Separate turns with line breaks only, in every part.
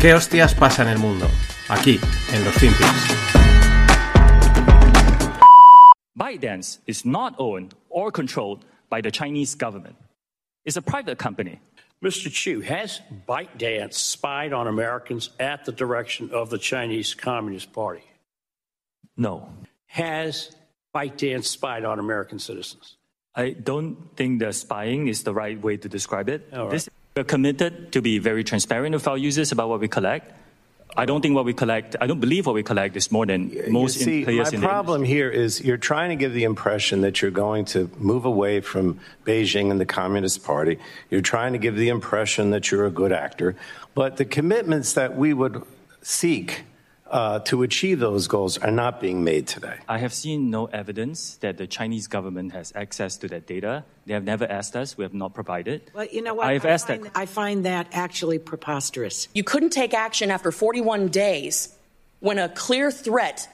¿Qué hostias pasa en el mundo? Aquí, en los Finpics.
ByteDance is not owned or controlled by the Chinese government. It's a private company.
Mr. Chu, has ByteDance spied on Americans at the direction of the Chinese Communist Party?
No.
Has ByteDance spied on American citizens?
I don't think that spying is the right way to describe it.
All right.
This, we're committed to be very transparent with our users about what we collect. I don't think what we collect, I don't believe what we collect is more than most
you see,
in, players
my
in the
problem here is you're trying to give the impression that you're going to move away from Beijing and the Communist Party. You're trying to give the impression that you're a good actor. But the commitments that we would seek uh, to achieve those goals are not being made today.
I have seen no evidence that the Chinese government has access to that data. They have never asked us. We have not provided.
Well, you know what?
I've
I
asked
find,
that.
I find that actually preposterous.
You couldn't take action after 41 days when a clear threat,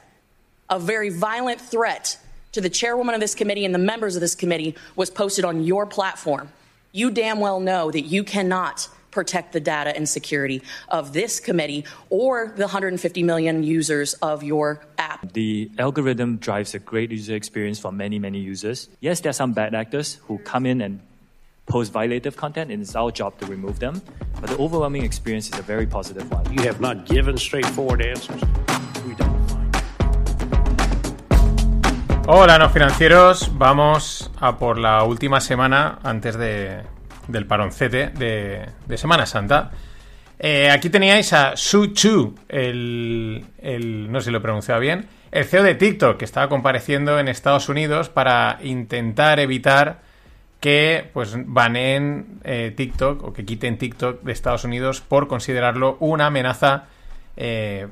a very violent threat to the chairwoman of this committee and the members of this committee was posted on your platform. You damn well know that you cannot protect the data and security of this committee or the 150 million users of your app.
The algorithm drives a great user experience for many, many users. Yes, there are some bad actors who come in and post violative content, and it's our job to remove them. But the overwhelming experience is a very positive one.
You have not given straightforward answers.
We don't find.
Hola, no financieros. Vamos a por la última semana antes de, del paroncete de, de Semana Santa. Eh, aquí teníais a Su Chu, el, el- no sé si lo he pronunciado bien, el CEO de TikTok, que estaba compareciendo en Estados Unidos para intentar evitar que pues baneen eh, TikTok o que quiten TikTok de Estados Unidos por considerarlo una amenaza eh,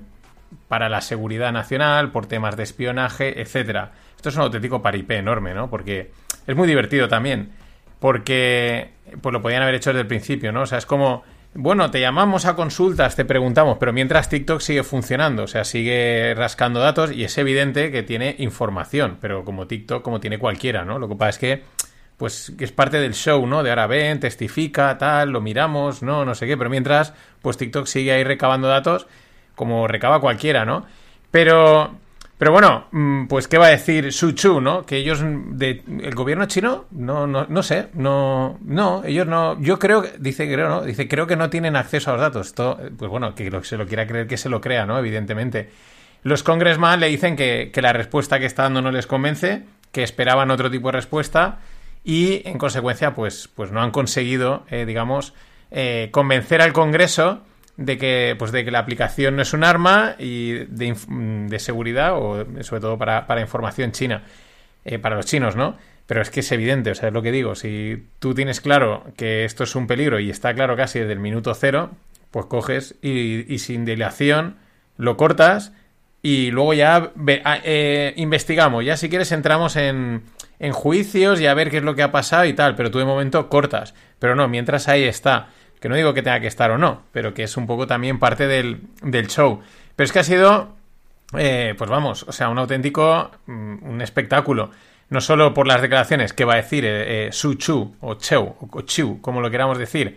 para la seguridad nacional, por temas de espionaje, etcétera. Esto es un auténtico paripé enorme, ¿no? Porque es muy divertido también. Porque pues lo podían haber hecho desde el principio, ¿no? O sea, es como, bueno, te llamamos a consultas, te preguntamos, pero mientras TikTok sigue funcionando, o sea, sigue rascando datos y es evidente que tiene información, pero como TikTok, como tiene cualquiera, ¿no? Lo que pasa es que, pues, que es parte del show, ¿no? De ahora ven, testifica, tal, lo miramos, no, no sé qué, pero mientras, pues TikTok sigue ahí recabando datos como recaba cualquiera, ¿no? Pero, pero bueno, mm, pues qué va a decir Su Chu, ¿no? Que ellos, mm, de, el gobierno chino, no, no, no sé, no, no, ellos no, yo creo, dice, creo, ¿no? Dice, creo que no tienen acceso a los datos. Esto, eh, pues bueno, que se lo quiera creer que se lo crea, ¿no? Evidentemente. Los congressman le dicen que, que la respuesta que está dando no les convence, que esperaban otro tipo de respuesta y en consecuencia, pues, pues no han conseguido, eh, digamos, eh, convencer al Congreso de que, pues de que la aplicación no es un arma y de, mm, de seguridad o sobre todo para, para información china, eh, para los chinos, ¿no? Pero es que es evidente, o sea, es lo que digo, si tú tienes claro que esto es un peligro y está claro casi desde el minuto cero, pues coges y, y sin dilación lo cortas y luego ya ve- ah, eh, investigamos, ya si quieres entramos en, en juicios y a ver qué es lo que ha pasado y tal, pero tú de momento cortas, pero no, mientras ahí está, que no digo que tenga que estar o no, pero que es un poco también parte del, del show, pero es que ha sido, eh, pues vamos, o sea, un auténtico, mm, un espectáculo, no solo por las declaraciones que va a decir eh, eh, Su Chu o Cheu o Chu, como lo queramos decir,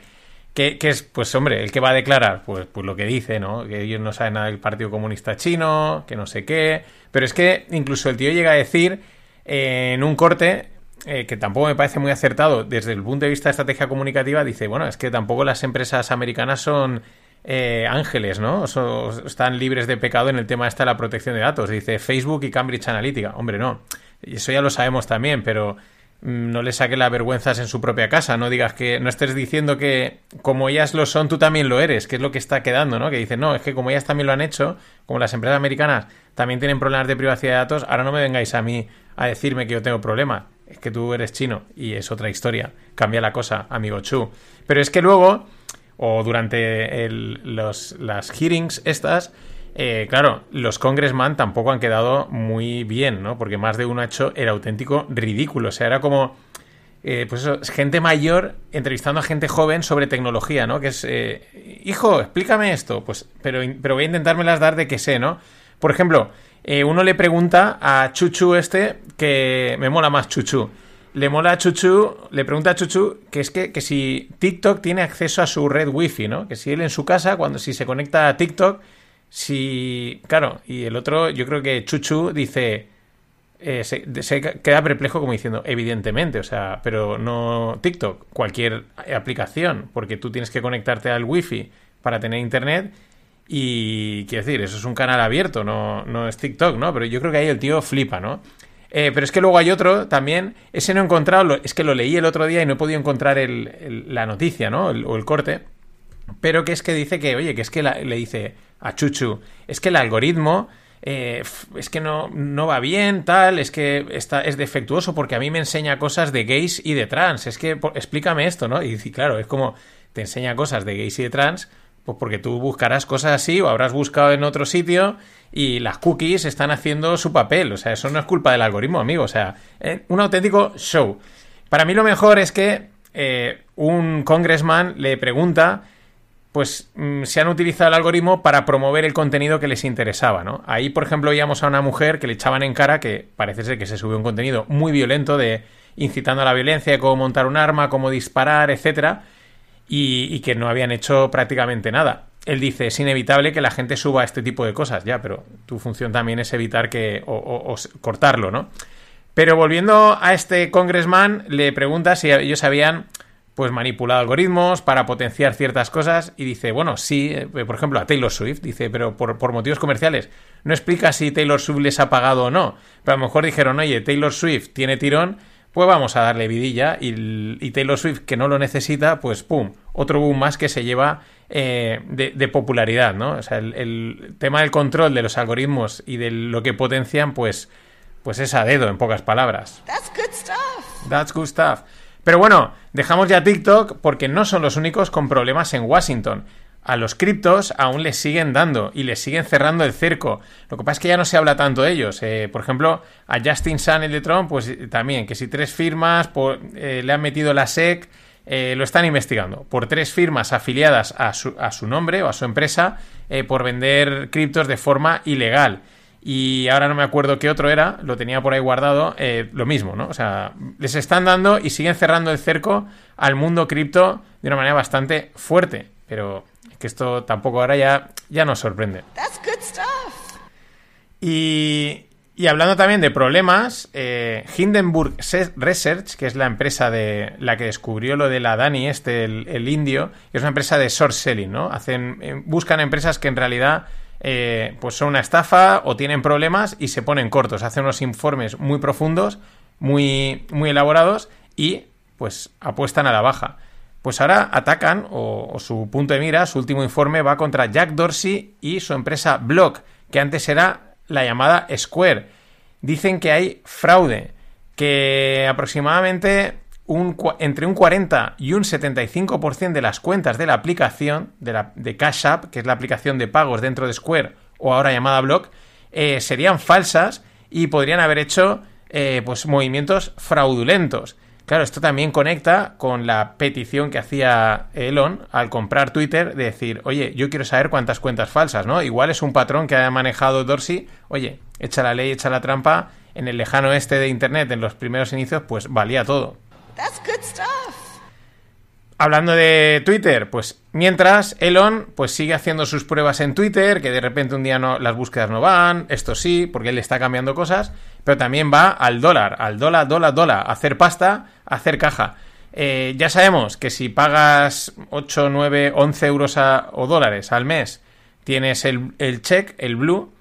que, es, pues hombre, el que va a declarar, pues, pues lo que dice, ¿no? Que ellos no saben nada del Partido Comunista Chino, que no sé qué. Pero es que incluso el tío llega a decir eh, en un corte, eh, que tampoco me parece muy acertado desde el punto de vista de estrategia comunicativa, dice, bueno, es que tampoco las empresas americanas son eh, ángeles, ¿no? So- están libres de pecado en el tema este de la protección de datos. Dice Facebook y Cambridge Analytica. Hombre, no. Eso ya lo sabemos también, pero mm, no le saques las vergüenzas en su propia casa. No digas que. No estés diciendo que como ellas lo son, tú también lo eres, que es lo que está quedando, ¿no? Que dicen, no, es que como ellas también lo han hecho, como las empresas americanas también tienen problemas de privacidad de datos, ahora no me vengáis a mí a decirme que yo tengo problemas. Es que tú eres chino y es otra historia. Cambia la cosa, amigo Chu. Pero es que luego, o durante los, las hearings estas, eh, claro, los congressman tampoco han quedado muy bien, ¿no? Porque más de uno ha hecho el auténtico ridículo. O sea, era como, eh, pues eso, gente mayor entrevistando a gente joven sobre tecnología, ¿no? Que es, eh, hijo, explícame esto. Pues, pero, pero voy a intentármelas dar de que sé, ¿no? Por ejemplo, eh, uno le pregunta a Chuchu este, que me mola más Chuchu, le mola a Chuchu, le pregunta a Chuchu que es que, que si TikTok tiene acceso a su red wifi, ¿no? Que si él en su casa, cuando si se conecta a TikTok, si... Claro, y el otro, yo creo que Chuchu dice... eh, se, se queda perplejo como diciendo, evidentemente, o sea, pero no TikTok, cualquier aplicación, porque tú tienes que conectarte al wifi para tener internet y quiero decir, eso es un canal abierto, no, no es TikTok, ¿no? Pero yo creo que ahí el tío flipa, ¿no? Eh, pero es que luego hay otro también, ese no he encontrado, es que lo leí el otro día y no he podido encontrar el- la noticia, ¿no? O el corte. Pero que es que dice que, oye, que es que le dice a Chuchu, es que el algoritmo eh, es que no, no va bien, tal, es que está, es defectuoso porque a mí me enseña cosas de gays y de trans. Es que explícame esto, ¿no? Y, dice, claro, es como te enseña cosas de gays y de trans, pues porque tú buscarás cosas así o habrás buscado en otro sitio y las cookies están haciendo su papel. O sea, eso no es culpa del algoritmo, amigo. O sea, eh, un auténtico show. Para mí lo mejor es que eh, un congressman le pregunta pues mm, se han utilizado el algoritmo para promover el contenido que les interesaba, ¿no? Ahí, por ejemplo, veíamos a una mujer que le echaban en cara que parece ser que se subió un contenido muy violento de incitando a la violencia, cómo montar un arma, cómo disparar, etcétera, y, y que no habían hecho prácticamente nada. Él dice, es inevitable que la gente suba este tipo de cosas, ya, pero tu función también es evitar que, o, o- o cortarlo, ¿no? Pero volviendo a este congressman, le pregunta si ellos habían pues manipulado algoritmos para potenciar ciertas cosas y dice, bueno, sí, eh, por ejemplo, a Taylor Swift, dice, pero por, por motivos comerciales. No explica si Taylor Swift les ha pagado o no, pero a lo mejor dijeron, oye, Taylor Swift tiene tirón, pues vamos a darle vidilla y, Taylor Swift, que no lo necesita, pues pum, otro boom más que se lleva eh, de, de popularidad, ¿no? O sea, el, el tema del control de los algoritmos y de lo que potencian, pues, pues es a dedo, en pocas palabras.
That's good stuff.
That's good stuff. Pero bueno, dejamos ya TikTok porque no son los únicos con problemas en Washington. A los criptos aún les siguen dando y les siguen cerrando el cerco. Lo que pasa es que ya no se habla tanto de ellos. Eh, por ejemplo, a Justin Sun, el de Trump, pues eh, también, que si tres firmas eh, le han metido la SEC, lo están investigando. Por tres firmas afiliadas a su, a su nombre o a su empresa por vender criptos de forma ilegal y ahora no me acuerdo qué otro era, lo tenía por ahí guardado, lo mismo, ¿no? O sea, les están dando y siguen cerrando el cerco al mundo cripto de una manera bastante fuerte, pero que esto tampoco ahora ya, ya nos sorprende.
That's good stuff.
Y, y hablando también de problemas, eh, Hindenburg Se- Research, que es la empresa de la que descubrió lo de la Dani, este, el, el indio, es una empresa de short selling, ¿no? Hacen, eh, buscan empresas que en realidad eh, pues son una estafa o tienen problemas y se ponen cortos. Hacen unos informes muy profundos, muy, muy elaborados y pues apuestan a la baja. Pues ahora atacan, o, su punto de mira, su último informe va contra Jack Dorsey y su empresa Block, que antes era la llamada Square. Dicen que hay fraude, que aproximadamente entre un 40 y un 75% de las cuentas de la aplicación, de Cash App, que es la aplicación de pagos dentro de Square, o ahora llamada Block, eh, serían falsas y podrían haber hecho eh, pues movimientos fraudulentos. Claro, esto también conecta con la petición que hacía Elon al comprar Twitter de decir, oye, yo quiero saber cuántas cuentas falsas, ¿no? Igual es un patrón que ha manejado Dorsey, oye, echa la ley, echa la trampa, en el lejano este de Internet, en los primeros inicios, pues valía todo.
That's good stuff.
Hablando de Twitter, pues mientras Elon pues sigue haciendo sus pruebas en Twitter, que de repente un día no, las búsquedas no van, esto sí, porque él está cambiando cosas, pero también va al dólar, al dólar, dólar, dólar, hacer pasta, hacer caja. Eh, ya sabemos que si pagas 8, 9, 11 euros a- o dólares al mes, tienes el, el check, el blue,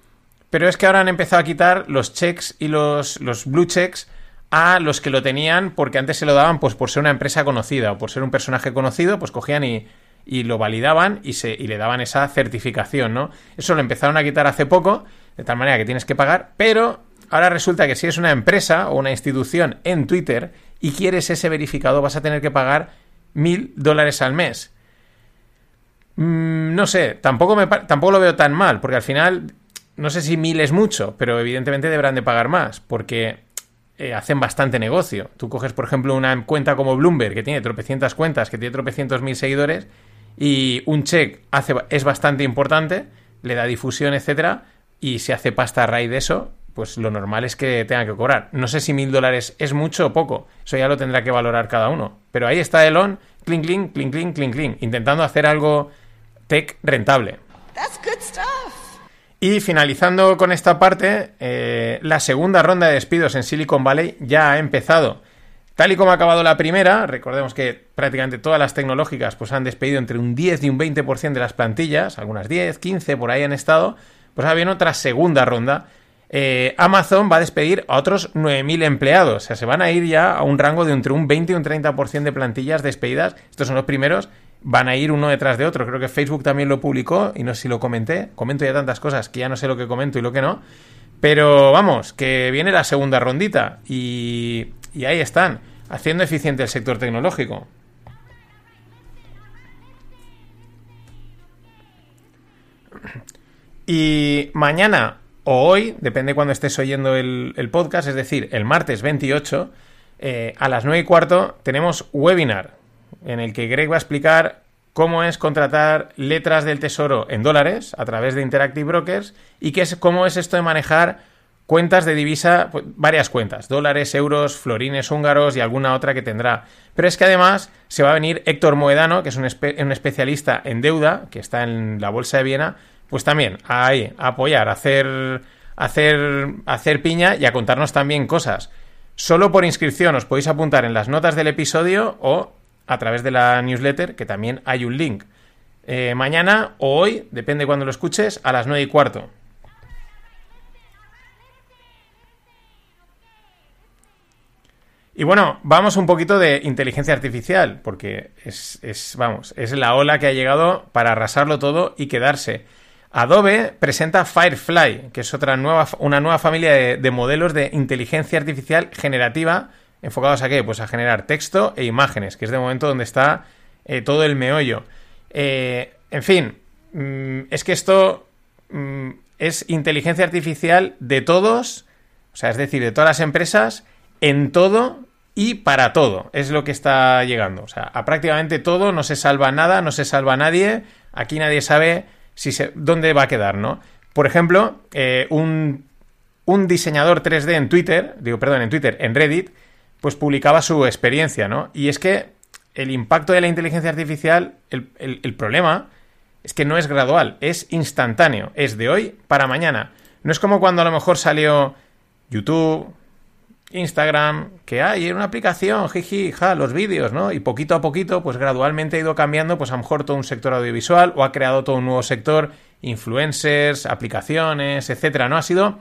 pero es que ahora han empezado a quitar los checks y los, los blue checks a los que lo tenían porque antes se lo daban pues por ser una empresa conocida o por ser un personaje conocido, pues cogían y, y lo validaban y, se, y le daban esa certificación, ¿no? Eso lo empezaron a quitar hace poco, de tal manera que tienes que pagar, pero ahora resulta que si es una empresa o una institución en Twitter y quieres ese verificado vas a tener que pagar mil dólares al mes. Mm, no sé, tampoco, me, tampoco lo veo tan mal, porque al final, no sé si mil es mucho, pero evidentemente deberán de pagar más, porque eh, hacen bastante negocio. Tú coges, por ejemplo, una cuenta como Bloomberg, que tiene tropecientas cuentas, que tiene tropecientos mil seguidores, y un check hace, es bastante importante, le da difusión, etcétera, y se hace pasta a raíz de eso, pues lo normal es que tenga que cobrar. No sé si mil dólares es mucho o poco, eso ya lo tendrá que valorar cada uno. Pero ahí está Elon, clink, clink, clink, clink, clink, clink, intentando hacer algo tech rentable.
That's good stuff.
Y finalizando con esta parte, eh, la segunda ronda de despidos en Silicon Valley ya ha empezado. Tal y como ha acabado la primera, recordemos que prácticamente todas las tecnológicas pues, han despedido entre un 10 y un 20% de las plantillas, algunas 10, 15 por ahí han estado, pues ahora viene otra segunda ronda. Eh, Amazon va a despedir a otros 9.000 empleados, o sea, se van a ir ya a un rango de entre un 20 y un 30% de plantillas despedidas. Estos son los primeros, van a ir uno detrás de otro. Creo que Facebook también lo publicó y no sé si lo comenté. Comento ya tantas cosas que ya no sé lo que comento y lo que no. Pero vamos, que viene la segunda rondita y, y ahí están, haciendo eficiente el sector tecnológico. Y mañana o hoy, depende cuando estés oyendo el, podcast, es decir, el martes 28, eh, a las 9 y cuarto, tenemos webinar en el que Greg va a explicar cómo es contratar letras del tesoro en dólares a través de Interactive Brokers y qué es, cómo es esto de manejar cuentas de divisa, pues, varias cuentas, dólares, euros, florines húngaros y alguna otra que tendrá. Pero es que además se va a venir Héctor Moedano, que es un especialista en deuda, que está en la Bolsa de Viena, pues también ahí, a apoyar, a hacer, hacer, hacer piña y a contarnos también cosas. Solo por inscripción os podéis apuntar en las notas del episodio o a través de la newsletter, que también hay un link. Eh, mañana o hoy, depende cuando lo escuches, a las 9 y cuarto. Y bueno, vamos un poquito de inteligencia artificial, porque es, es, vamos, es la ola que ha llegado para arrasarlo todo y quedarse. Adobe presenta Firefly, que es otra nueva, una nueva familia de, de, modelos de inteligencia artificial generativa enfocados a qué? Pues a generar texto e imágenes, que es de momento donde está eh, todo el meollo. Eh, en fin, mmm, es que esto mmm, es inteligencia artificial de todos, o sea, es decir, de todas las empresas, en todo y para todo. Es lo que está llegando. O sea, a prácticamente todo, no se salva nada, no se salva nadie. Aquí nadie sabe si dónde va a quedar, ¿no? Por ejemplo, eh, un, un, diseñador 3D en Twitter, digo, perdón, en Twitter, en Reddit, pues publicaba su experiencia, ¿no? Y es que el impacto de la inteligencia artificial, el, el problema es que no es gradual, es instantáneo, es de hoy para mañana. No es como cuando a lo mejor salió YouTube, Instagram, que hay una aplicación, jiji, ja, los vídeos, ¿no? Y poquito a poquito, pues gradualmente ha ido cambiando, pues a lo mejor todo un sector audiovisual o ha creado todo un nuevo sector, influencers, aplicaciones, etcétera, ¿no? Ha sido,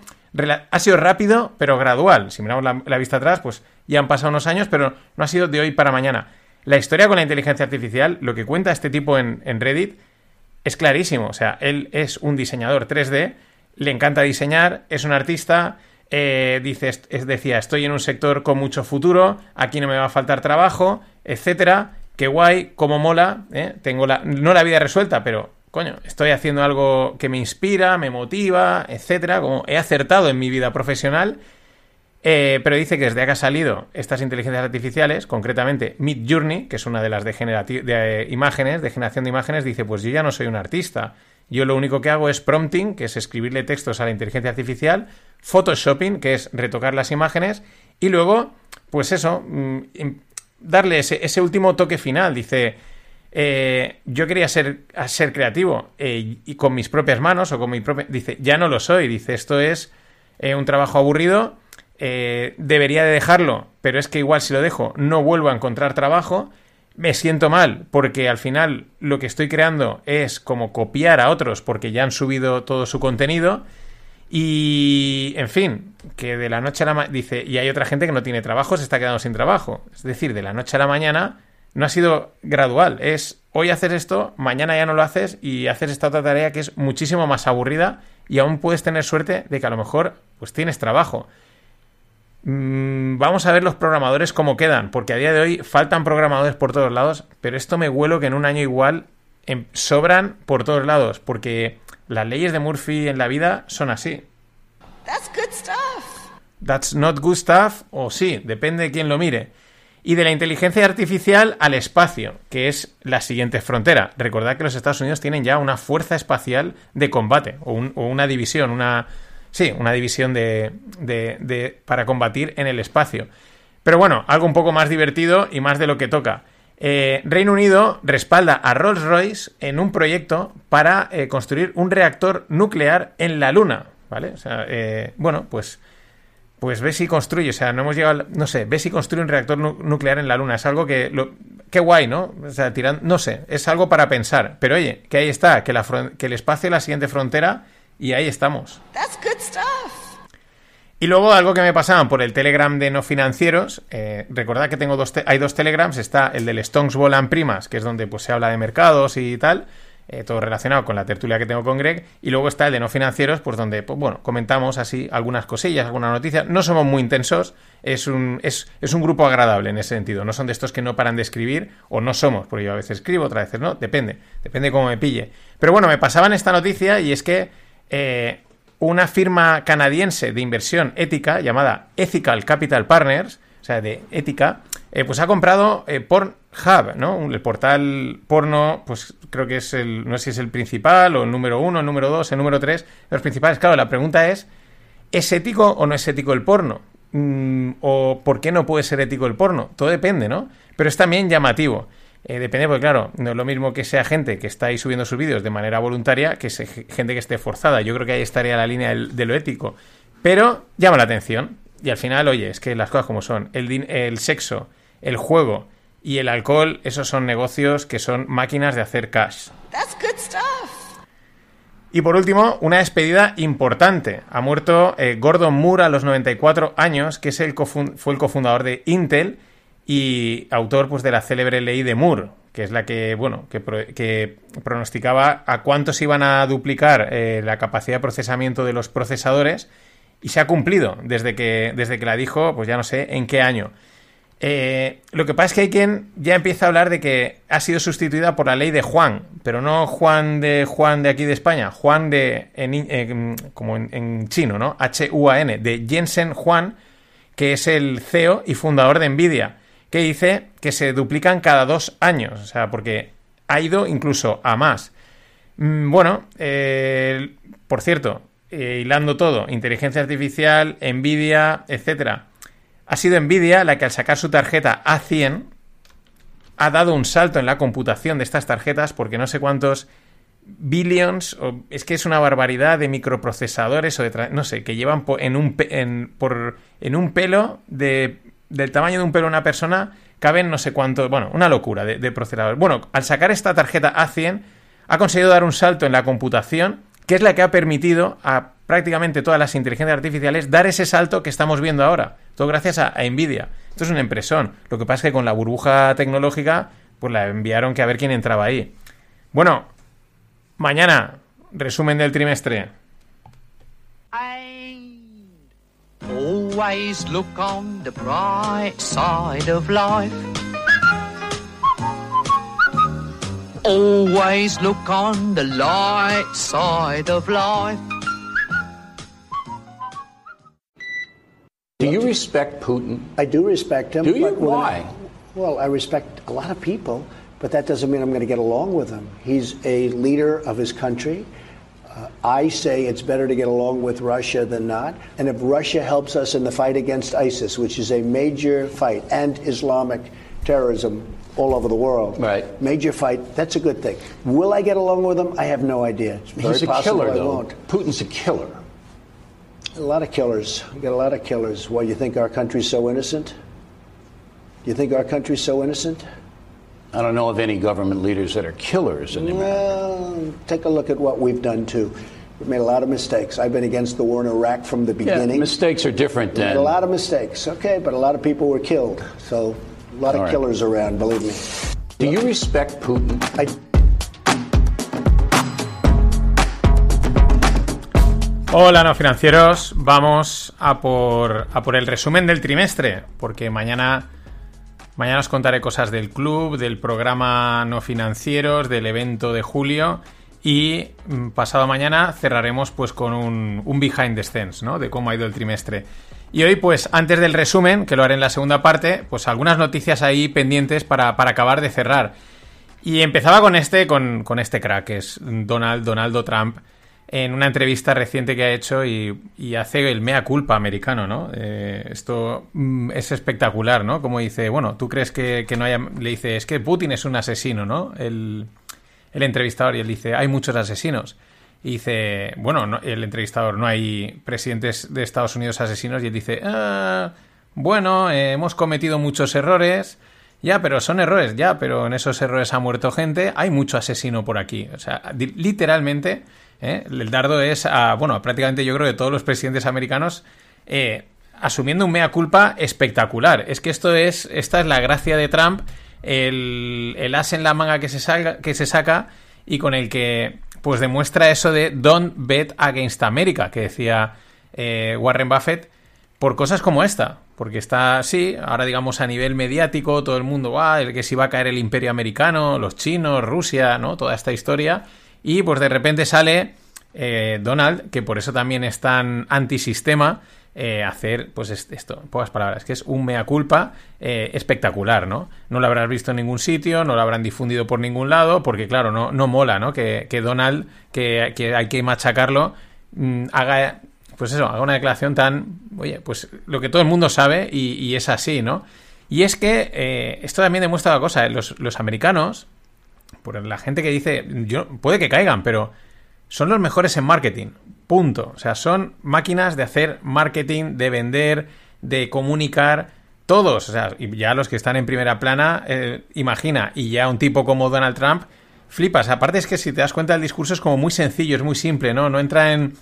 ha sido rápido, pero gradual. Si miramos la, vista atrás, pues ya han pasado unos años, pero no ha sido de hoy para mañana. La historia con la inteligencia artificial, lo que cuenta este tipo en, en Reddit, es clarísimo. O sea, él es un diseñador 3D, le encanta diseñar, es un artista, eh, dice, es, decía, estoy en un sector con mucho futuro, aquí no me va a faltar trabajo, etcétera. Qué guay, cómo mola, ¿eh? tengo la, no la vida resuelta, pero coño, estoy haciendo algo que me inspira, me motiva, etcétera. Como he acertado en mi vida profesional. Eh, pero dice que desde que ha salido estas inteligencias artificiales, concretamente Mid Journey, que es una de las de, de eh, imágenes, de generación de imágenes, dice, pues yo ya no soy un artista. Yo lo único que hago es prompting, que es escribirle textos a la inteligencia artificial, photoshopping, que es retocar las imágenes, y luego, pues eso, mmm, darle ese, ese, último toque final. Dice, eh, yo quería ser, ser creativo eh, y con mis propias manos o con mi propia... Dice, ya no lo soy. Dice, esto es eh, un trabajo aburrido, eh, debería de dejarlo, pero es que igual si lo dejo no vuelvo a encontrar trabajo me siento mal porque al final lo que estoy creando es como copiar a otros porque ya han subido todo su contenido y en fin, que de la noche a la mañana dice, y hay otra gente que no tiene trabajo, se está quedando sin trabajo. Es decir, de la noche a la mañana no ha sido gradual, es hoy haces esto, mañana ya no lo haces y haces esta otra tarea que es muchísimo más aburrida y aún puedes tener suerte de que a lo mejor pues tienes trabajo. Mm, vamos a ver los programadores cómo quedan, porque a día de hoy faltan programadores por todos lados, pero esto me huelo que en un año igual em, sobran por todos lados, porque las leyes de Murphy en la vida son así.
That's good stuff.
That's not good stuff, o sí, depende de quién lo mire. Y de la inteligencia artificial al espacio, que es la siguiente frontera. Recordad que los Estados Unidos tienen ya una fuerza espacial de combate, o, un, o una división, una Sí, una división de, de, de, para combatir en el espacio. Pero bueno, algo un poco más divertido y más de lo que toca. Eh, Reino Unido respalda a Rolls-Royce en un proyecto para eh, construir un reactor nuclear en la Luna, ¿vale? O sea, eh, bueno, pues, pues ve si construye, o sea, no hemos llegado, no sé, ve si construye un reactor nu nuclear en la Luna, es algo que, lo, qué guay, ¿no? O sea, tirando, no sé, es algo para pensar, pero oye, que ahí está, que, la que el espacio es la siguiente frontera y ahí estamos.
That's good stuff.
Y luego algo que me pasaban por el Telegram de no financieros, eh, recordad que tengo dos hay dos Telegrams, está el del Stones Volan Primas, que es donde pues se habla de mercados y tal, eh, todo relacionado con la tertulia que tengo con Greg, y luego está el de no financieros, pues donde, pues, bueno, comentamos así algunas cosillas, algunas noticias, no somos muy intensos, es un, es, es un grupo agradable en ese sentido, no son de estos que no paran de escribir, o no somos, porque yo a veces escribo, otras veces no, depende, depende cómo me pille. Pero bueno, me pasaban esta noticia y es que... Eh, una firma canadiense de inversión ética llamada Ethical Capital Partners, o sea, de ética, eh, pues ha comprado eh, Pornhub, ¿no? El portal porno, pues creo que es el, no sé si es el principal o el número uno, el número dos, el número tres, los principales. Claro, la pregunta es, ¿es ético o no es ético el porno? Mm, ¿O por qué no puede ser ético el porno? Todo depende, ¿no? Pero es también llamativo. Eh, depende, porque claro, no es lo mismo que sea gente que está ahí subiendo sus vídeos de manera voluntaria que sea gente que esté forzada. Yo creo que ahí estaría la línea de lo ético. Pero llama la atención. Y al final, oye, es que las cosas como son. El, el sexo, el juego y el alcohol, esos son negocios que son máquinas de hacer cash.
That's good stuff.
Y por último, una despedida importante. Ha muerto eh, Gordon Moore a los 94 años, que es el fue el cofundador de Intel y autor pues de la célebre ley de Moore, que es la que, bueno, que, pronosticaba a cuántos iban a duplicar eh, la capacidad de procesamiento de los procesadores y se ha cumplido desde que, desde que la dijo, pues ya no sé en qué año. Eh, lo que pasa es que hay quien ya empieza a hablar de que ha sido sustituida por la ley de Juan, pero no Juan de Juan de aquí de España, Juan de en, como en, en, chino, ¿no? H-U-A-N, de Jensen Juan, que es el CEO y fundador de Nvidia que dice que se duplican cada dos años, o sea, porque ha ido incluso a más. Mm, bueno, eh, por cierto, eh, hilando todo, inteligencia artificial, Nvidia, etcétera. Ha sido Nvidia la que al sacar su tarjeta A100 ha dado un salto en la computación de estas tarjetas porque no sé cuántos billions, o es que es una barbaridad de microprocesadores o de, no sé, que llevan en un, pelo de del tamaño de un pelo de una persona caben no sé cuánto, bueno, una locura de, de procesador. Bueno, al sacar esta tarjeta A100 ha conseguido dar un salto en la computación, que es la que ha permitido a prácticamente todas las inteligencias artificiales dar ese salto que estamos viendo ahora. Todo gracias a, Nvidia. Esto es una impresión. Lo que pasa es que con la burbuja tecnológica, pues la enviaron que a ver quién entraba ahí. Bueno, mañana, resumen del trimestre.
Always look on the bright side of life. Always look on the light side of life.
Do you respect Putin?
I do respect him.
Do you?
but
Why?
I- well, I respect a lot of people, but that doesn't mean I'm going to get along with him. He's a leader of his country. Uh, I say it's better to get along with Russia than not. And if Russia helps us in the fight against ISIS, which is a major fight, and Islamic terrorism all over the world,
Right.
major fight, that's a good thing. Will I get along with them? I have no idea. It's very
He's a
possible
killer,
I
though.
won't.
Putin's a killer.
A lot of killers. We got a lot of killers. Why, you think our country's so innocent? You think our country's so innocent?
I don't know of any government leaders that are killers in America.
Well, take a look at what we've done too. We've made a lot of mistakes. I've been against the war in Iraq from the beginning.
Yeah,
beginning.
mistakes are different
We made
than.
a lot of mistakes, okay, but a lot of people were killed. So, a lot of
All right.
killers around, believe me.
Do you respect Putin?
I
Hola, no financieros. Vamos a por, a por el resumen del trimestre, porque mañana, mañana os contaré cosas del club, del programa no financieros, del evento de julio y mm, pasado mañana cerraremos pues con un, un behind the scenes, ¿no? De cómo ha ido el trimestre. Y hoy, pues, antes del resumen, que lo haré en la segunda parte, pues algunas noticias ahí pendientes para, para acabar de cerrar. Y empezaba con este, con, con este crack, que es Donald, Donaldo Trump, en una entrevista reciente que ha hecho y, y hace el mea culpa americano, ¿no? Eh, esto mm, es espectacular, ¿no? Como dice, bueno, tú crees que, no haya... Le dice, es que Putin es un asesino, ¿no? El, entrevistador y él dice, hay muchos asesinos. Y dice, bueno, no, el entrevistador, no hay presidentes de Estados Unidos asesinos y él dice, ah, bueno, hemos cometido muchos errores. Ya, pero son errores, ya, pero en esos errores ha muerto gente. Hay mucho asesino por aquí. O sea, literalmente ¿eh? El dardo es a, bueno, prácticamente yo creo que todos los presidentes americanos eh, asumiendo un mea culpa espectacular. Es que esto es, esta es la gracia de Trump, el, as en la manga que se, salga, que se saca y con el que pues demuestra eso de don't bet against America, que decía eh, Warren Buffett, por cosas como esta. Porque está, sí, ahora digamos a nivel mediático, todo el mundo, va, el que si va a caer el imperio americano, los chinos, Rusia, ¿no? Toda esta historia. Y pues de repente sale eh, Donald, que por eso también es tan antisistema, eh, hacer pues esto, pocas palabras, que es un mea culpa eh, espectacular, ¿no? No lo habrás visto en ningún sitio, no lo habrán difundido por ningún lado, porque claro, no, no mola, ¿no? Que, Donald, que, hay que machacarlo, mm, haga, pues eso, haga una declaración tan, oye, pues lo que todo el mundo sabe y, es así, ¿no? Y es que esto también demuestra la cosa, los, los americanos por la gente que dice, yo, puede que caigan, pero son los mejores en marketing. Punto. O sea, son máquinas de hacer marketing, de vender, de comunicar. Todos, o sea, ya los que están en primera plana, eh, imagina, y ya un tipo como Donald Trump, flipas. Aparte es que si te das cuenta el discurso es como muy sencillo, es muy simple, ¿no? No entra en,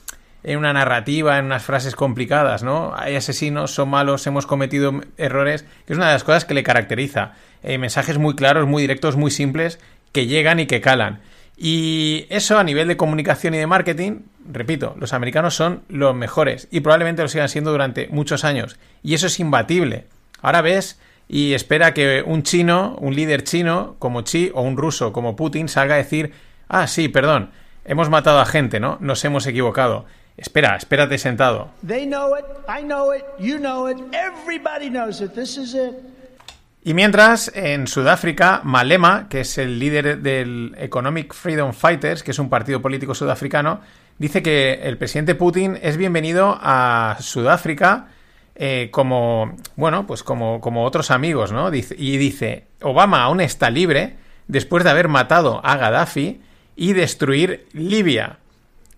en una narrativa, en unas frases complicadas, ¿no? Hay asesinos, son malos, hemos cometido errores, que es una de las cosas que le caracteriza. Eh, mensajes muy claros, muy directos, muy simples, que llegan y que calan. Y eso a nivel de comunicación y de marketing, repito, los americanos son los mejores y probablemente lo sigan siendo durante muchos años. Y eso es imbatible. Ahora ves y espera que un chino, un líder chino como Xi o un ruso como Putin salga a decir, ah, sí, perdón, hemos matado a gente, ¿no? Nos hemos equivocado. Espera, espérate sentado. They know it, I know it, you know it, everybody knows it. This is it. Y mientras, en Sudáfrica, Malema, que es el líder del Economic Freedom Fighters, que es un partido político sudafricano, dice que el presidente Putin es bienvenido a Sudáfrica eh, como, bueno, pues como, como otros amigos, ¿no? y dice, Obama aún está libre después de haber matado a Gaddafi y destruir Libia.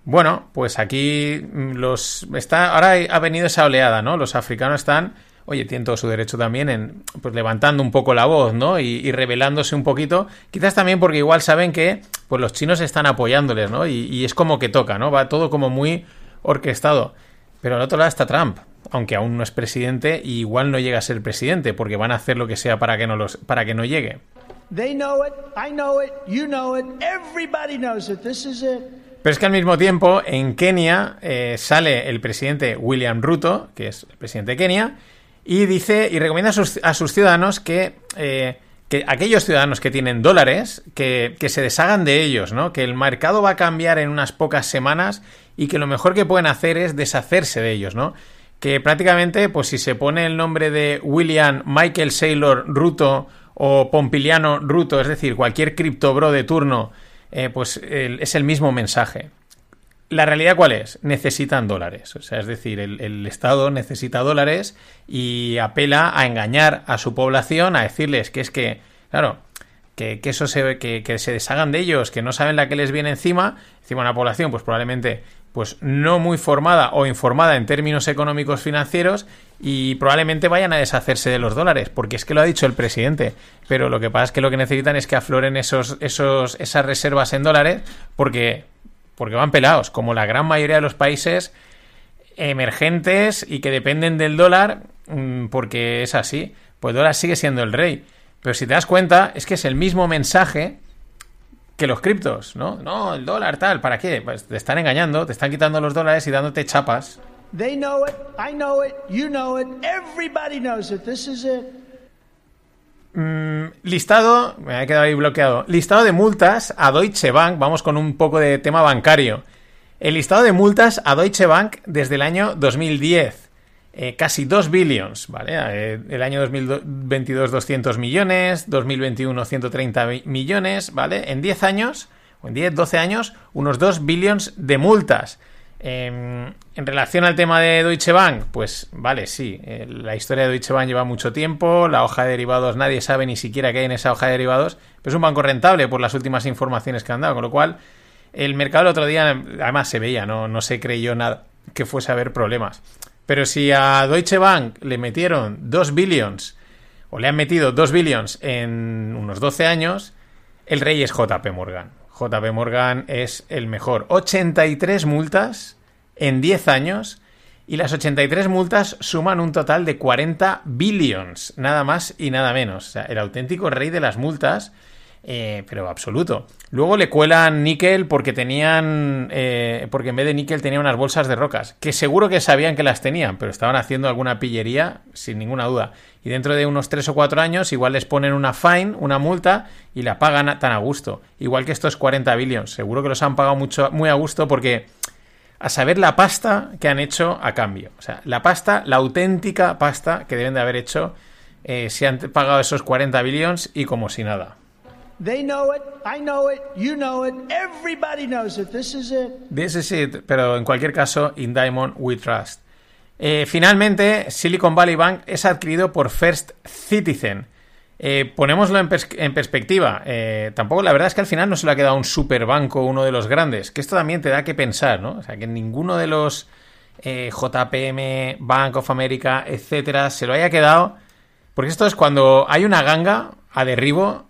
Bueno, pues aquí mm, los está ahora ha venido esa oleada, ¿no? Los africanos están oye, tiene todo su derecho también en, pues levantando un poco la voz, ¿no? Y, revelándose un poquito, quizás también porque igual saben que, pues los chinos están apoyándoles, ¿no? Y, es como que toca, ¿no? Va todo como muy orquestado. Pero al otro lado está Trump, aunque aún no es presidente, y igual no llega a ser presidente, porque van a hacer lo que sea para que no los, para que no llegue. Pero es que al mismo tiempo, en Kenia eh, sale el presidente William Ruto, que es el presidente de Kenia, y dice y recomienda a sus, ciudadanos que, eh, que, aquellos ciudadanos que tienen dólares, que, que, se deshagan de ellos, ¿no? Que el mercado va a cambiar en unas pocas semanas y que lo mejor que pueden hacer es deshacerse de ellos, ¿no? Que prácticamente, pues si se pone el nombre de William Michael Saylor Ruto o Pompiliano Ruto, es decir, cualquier criptobro de turno, eh, pues es el mismo mensaje. ¿La realidad cuál es? Necesitan dólares. O sea, es decir, el, Estado necesita dólares y apela a engañar a su población, a decirles que es que, claro, que, eso se, que, se deshagan de ellos, que no saben la que les viene encima, encima una población, pues probablemente pues no muy formada o informada en términos económicos financieros y probablemente vayan a deshacerse de los dólares, porque es que lo ha dicho el presidente, pero lo que pasa es que lo que necesitan es que afloren esos, esos, esas reservas en dólares, porque porque van pelados, como la gran mayoría de los países emergentes y que dependen del dólar, mm, porque es así. Pues el dólar sigue siendo el rey. Pero si te das cuenta, es que es el mismo mensaje que los criptos, ¿no? No, el dólar tal, ¿para qué? Pues te están engañando, te están quitando los dólares y dándote chapas. They know it, I know it, you know it, everybody knows it. This is it. Mm, listado, me ha quedado ahí bloqueado. Listado de multas a Deutsche Bank. Vamos con un poco de tema bancario. El listado de multas a Deutsche Bank desde el año 2010. Eh, casi 2 billions, ¿vale? Eh, el año 2022 200 millones, 2021 130 millones, ¿vale? En 10 años, o en 10, 12 años, unos 2 billions de multas. Eh, en relación al tema de Deutsche Bank, pues vale, sí, eh, la historia de Deutsche Bank lleva mucho tiempo, la hoja de derivados nadie sabe ni siquiera qué hay en esa hoja de derivados, pero es un banco rentable por las últimas informaciones que han dado, con lo cual el mercado el otro día además se veía, no, no se creyó nada que fuese a haber problemas. Pero si a Deutsche Bank le metieron 2 billions, o le han metido 2 billions en unos 12 años, el rey es JP Morgan. JP Morgan es el mejor. 83 multas en 10 años y las 83 multas suman un total de 40 billions, nada más y nada menos. O sea, el auténtico rey de las multas, eh, pero absoluto. Luego le cuelan níquel porque tenían, eh, porque en vez de níquel tenía unas bolsas de rocas, que seguro que sabían que las tenían, pero estaban haciendo alguna pillería sin ninguna duda. Y dentro de unos 3 o 4 años igual les ponen una fine, una multa, y la pagan tan a gusto. Igual que estos 40 billions. Seguro que los han pagado mucho, muy a gusto porque a saber la pasta que han hecho a cambio. O sea, la pasta, la auténtica pasta que deben de haber hecho eh, si han pagado esos 40 billions y como si nada.
They know it, I know it, you know it, everybody knows it. This is it.
This is it, pero en cualquier caso, in Diamond we trust. Eh, finalmente, Silicon Valley Bank es adquirido por First Citizen. Eh, ponémoslo en, pers en perspectiva. Eh, tampoco, la verdad es que al final no se le ha quedado un super banco, uno de los grandes. Que esto también te da que pensar, ¿no? O sea, que ninguno de los JPM, Bank of America, etcétera, se lo haya quedado. Porque esto es cuando hay una ganga a derribo,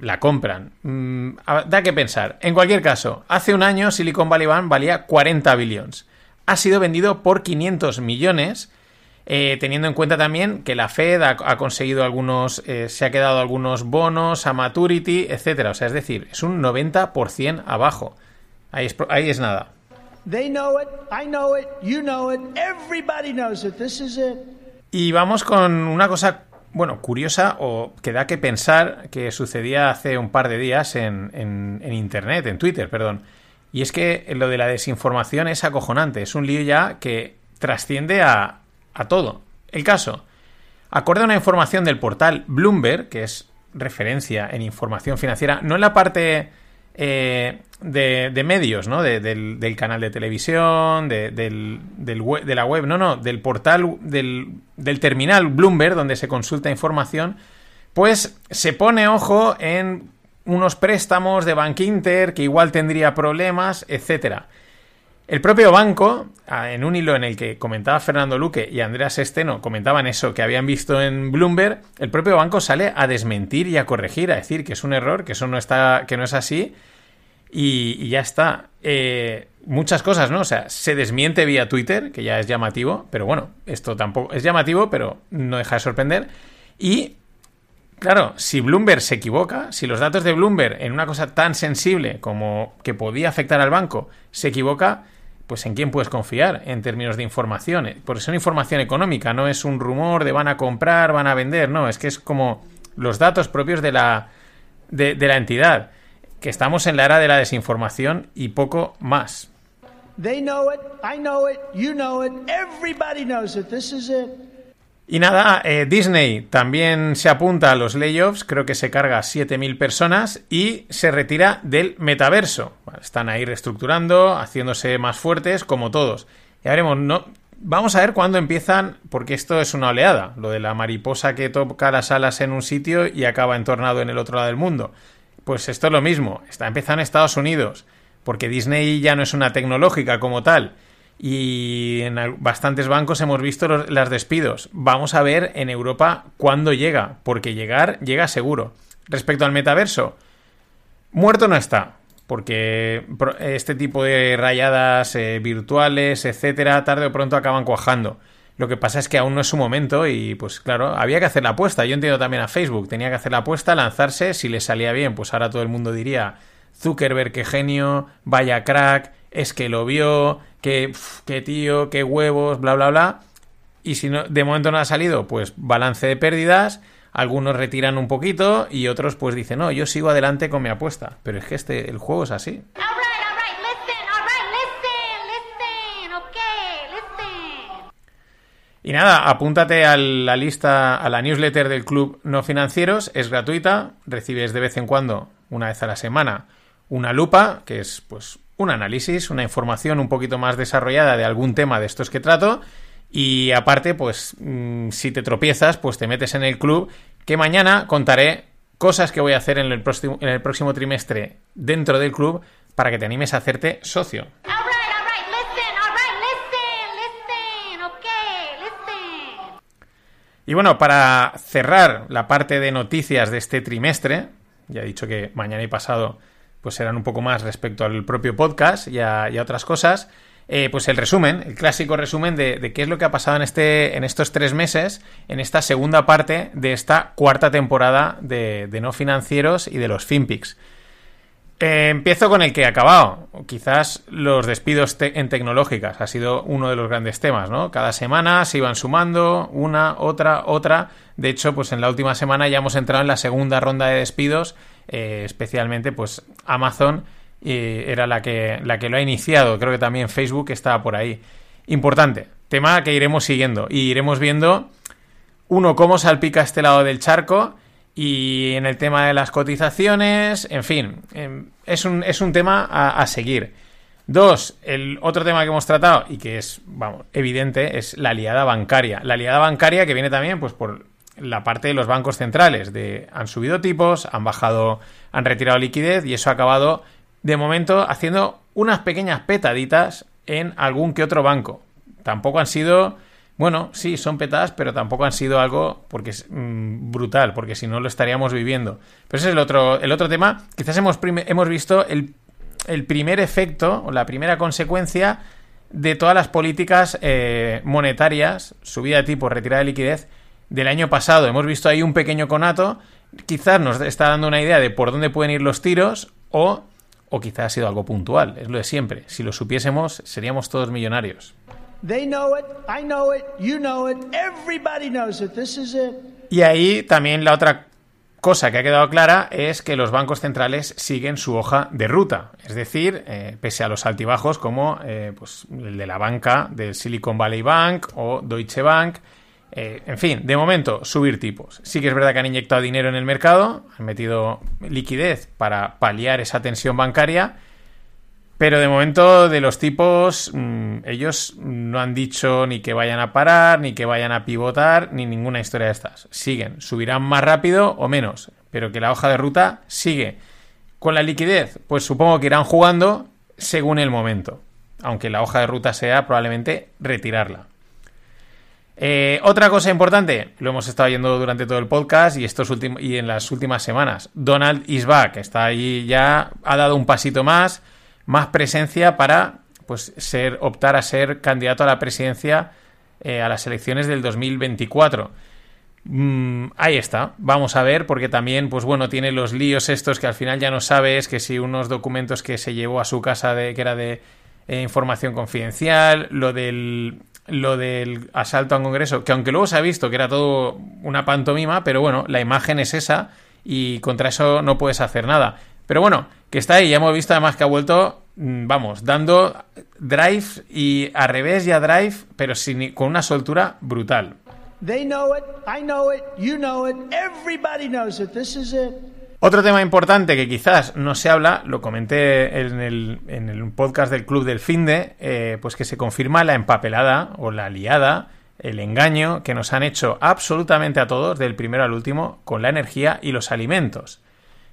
la compran. Mm, da que pensar. En cualquier caso, hace un año Silicon Valley Bank valía 40 billones. Ha sido vendido por 500 millones eh, teniendo en cuenta también que la Fed ha, ha conseguido algunos, eh, se ha quedado algunos bonos a maturity, etcétera. O sea, es decir, es un 90% abajo. Ahí es, ahí es nada.
They know it, I know it, you know it, everybody knows it. This is it.
Y vamos con una cosa, bueno, curiosa o que da que pensar que sucedía hace un par de días en, en, en Internet, en Twitter, perdón. Y es que lo de la desinformación es acojonante. Es un lío ya que trasciende a, a todo. El caso, acorde a una información del portal Bloomberg, que es referencia en información financiera, no en la parte eh, de, de, medios, ¿no? De, del, del, canal de televisión, de, del, web, de, la web, no, no, del portal, del, del terminal Bloomberg, donde se consulta información, pues se pone ojo en unos préstamos de Bank Inter que igual tendría problemas, etcétera. El propio banco, en un hilo en el que comentaba Fernando Luque y Andreas Esteno comentaban eso que habían visto en Bloomberg, el propio banco sale a desmentir y a corregir, a decir que es un error, que eso no está, que no es así, y, y ya está. Eh, muchas cosas, ¿no? O sea, se desmiente vía Twitter, que ya es llamativo, pero bueno, esto tampoco es llamativo, pero no deja de sorprender. Y Claro, si Bloomberg se equivoca, si los datos de Bloomberg en una cosa tan sensible como que podía afectar al banco se equivoca, pues en quién puedes confiar en términos de información. Porque es una información económica, no es un rumor de van a comprar, van a vender, no, es que es como los datos propios de la, de, la entidad. Que estamos en la era de la desinformación y poco más. Y nada, eh, Disney también se apunta a los layoffs, creo que se carga 7.000 personas y se retira del metaverso. Están ahí reestructurando, haciéndose más fuertes, como todos. Ya veremos, no, vamos a ver cuándo empiezan, porque esto es una oleada, lo de la mariposa que toca las alas en un sitio y acaba entornado en el otro lado del mundo. Pues esto es lo mismo, está empezando en Estados Unidos, porque Disney ya no es una tecnológica como tal y en bastantes bancos hemos visto los, los, despidos. Vamos a ver en Europa cuándo llega, porque llegar llega seguro. Respecto al metaverso, muerto no está, porque este tipo de rayadas eh, virtuales, etcétera, tarde o pronto acaban cuajando. Lo que pasa es que aún no es su momento y pues claro, había que hacer la apuesta. Yo entiendo también a Facebook, tenía que hacer la apuesta, lanzarse, si le salía bien, pues ahora todo el mundo diría Zuckerberg, qué genio, vaya crack, es que lo vio, que, que tío, qué huevos, bla, bla, bla. Y si no, de momento no ha salido, pues balance de pérdidas. Algunos retiran un poquito y otros pues dicen, no, yo sigo adelante con mi apuesta. Pero es que este, el juego es así. Y nada, apúntate a la lista, a la newsletter del Club No Financieros, es gratuita, recibes de vez en cuando, una vez a la semana, una lupa, que es pues un análisis, una información un poquito más desarrollada de algún tema de estos que trato. Y aparte, pues mm, si te tropiezas, pues te metes en el club, que mañana contaré cosas que voy a hacer en el próximo, en el próximo trimestre dentro del club para que te animes a hacerte socio. Y bueno, para cerrar la parte de noticias de este trimestre, ya he dicho que mañana y pasado pues serán un poco más respecto al propio podcast y a, otras cosas, eh, pues el resumen, el clásico resumen de, qué es lo que ha pasado en, este, en estos tres meses, en esta segunda parte de esta cuarta temporada de, no financieros y de los FinPix. Eh, empiezo con el que he acabado. Quizás los despidos en tecnológicas ha sido uno de los grandes temas, ¿no? Cada semana se iban sumando una, otra, otra. De hecho, pues en la última semana ya hemos entrado en la segunda ronda de despidos, eh, especialmente pues Amazon era la que, la que lo ha iniciado. Creo que también Facebook estaba por ahí. Importante, tema que iremos siguiendo y iremos viendo, uno, cómo salpica este lado del charco y en el tema de las cotizaciones, en fin, em, es un, es un tema a, seguir. Dos, el otro tema que hemos tratado y que es, vamos, evidente, es la liada bancaria. La liada bancaria que viene también, pues, por la parte de los bancos centrales, de han subido tipos, han bajado, han retirado liquidez y eso ha acabado, de momento, haciendo unas pequeñas petaditas en algún que otro banco. Tampoco han sido bueno, sí, son petadas, pero tampoco han sido algo porque mm, brutal, porque si no lo estaríamos viviendo. Pero ese es el otro, el otro tema. Quizás hemos, hemos visto el, primer efecto o la primera consecuencia de todas las políticas eh, monetarias, subida de tipo, retirada de liquidez, del año pasado. Hemos visto ahí un pequeño conato. Quizás nos está dando una idea de por dónde pueden ir los tiros o, o quizás ha sido algo puntual. Es lo de siempre. Si lo supiésemos, seríamos todos millonarios. Y ahí también la otra cosa que ha quedado clara es que los bancos centrales siguen su hoja de ruta. Es decir, eh, pese a los altibajos como eh, pues, el de la banca del Silicon Valley Bank o Deutsche Bank. Eh, en fin, de momento, subir tipos. Sí que es verdad que han inyectado dinero en el mercado, han metido liquidez para paliar esa tensión bancaria pero de momento, de los tipos, mm, ellos no han dicho ni que vayan a parar, ni que vayan a pivotar, ni ninguna historia de estas. Siguen, subirán más rápido o menos, pero que la hoja de ruta sigue. Con la liquidez, pues supongo que irán jugando según el momento, aunque la hoja de ruta sea probablemente retirarla. Eh, otra cosa importante, lo hemos estado viendo durante todo el podcast y, estos y en las últimas semanas. Donald is back, está ahí ya, ha dado un pasito más más presencia para pues ser optar a ser candidato a la presidencia eh, a las elecciones del 2024. Mm, ahí está, vamos a ver, porque también, pues bueno, tiene los líos estos que al final ya no sabes que si unos documentos que se llevó a su casa de que era de eh, información confidencial, lo del lo del asalto al Congreso, que aunque luego se ha visto que era todo una pantomima, pero bueno, la imagen es esa y contra eso no puedes hacer nada. Pero bueno, que está ahí. Ya hemos visto además que ha vuelto, mm, vamos, dando drive y a revés y a drive, pero con una soltura brutal. Otro tema importante que quizás no se habla, lo comenté en el, en el podcast del Club del Finde, eh, pues que se confirma la empapelada o la liada, el engaño que nos han hecho absolutamente a todos, del primero al último, con la energía y los alimentos.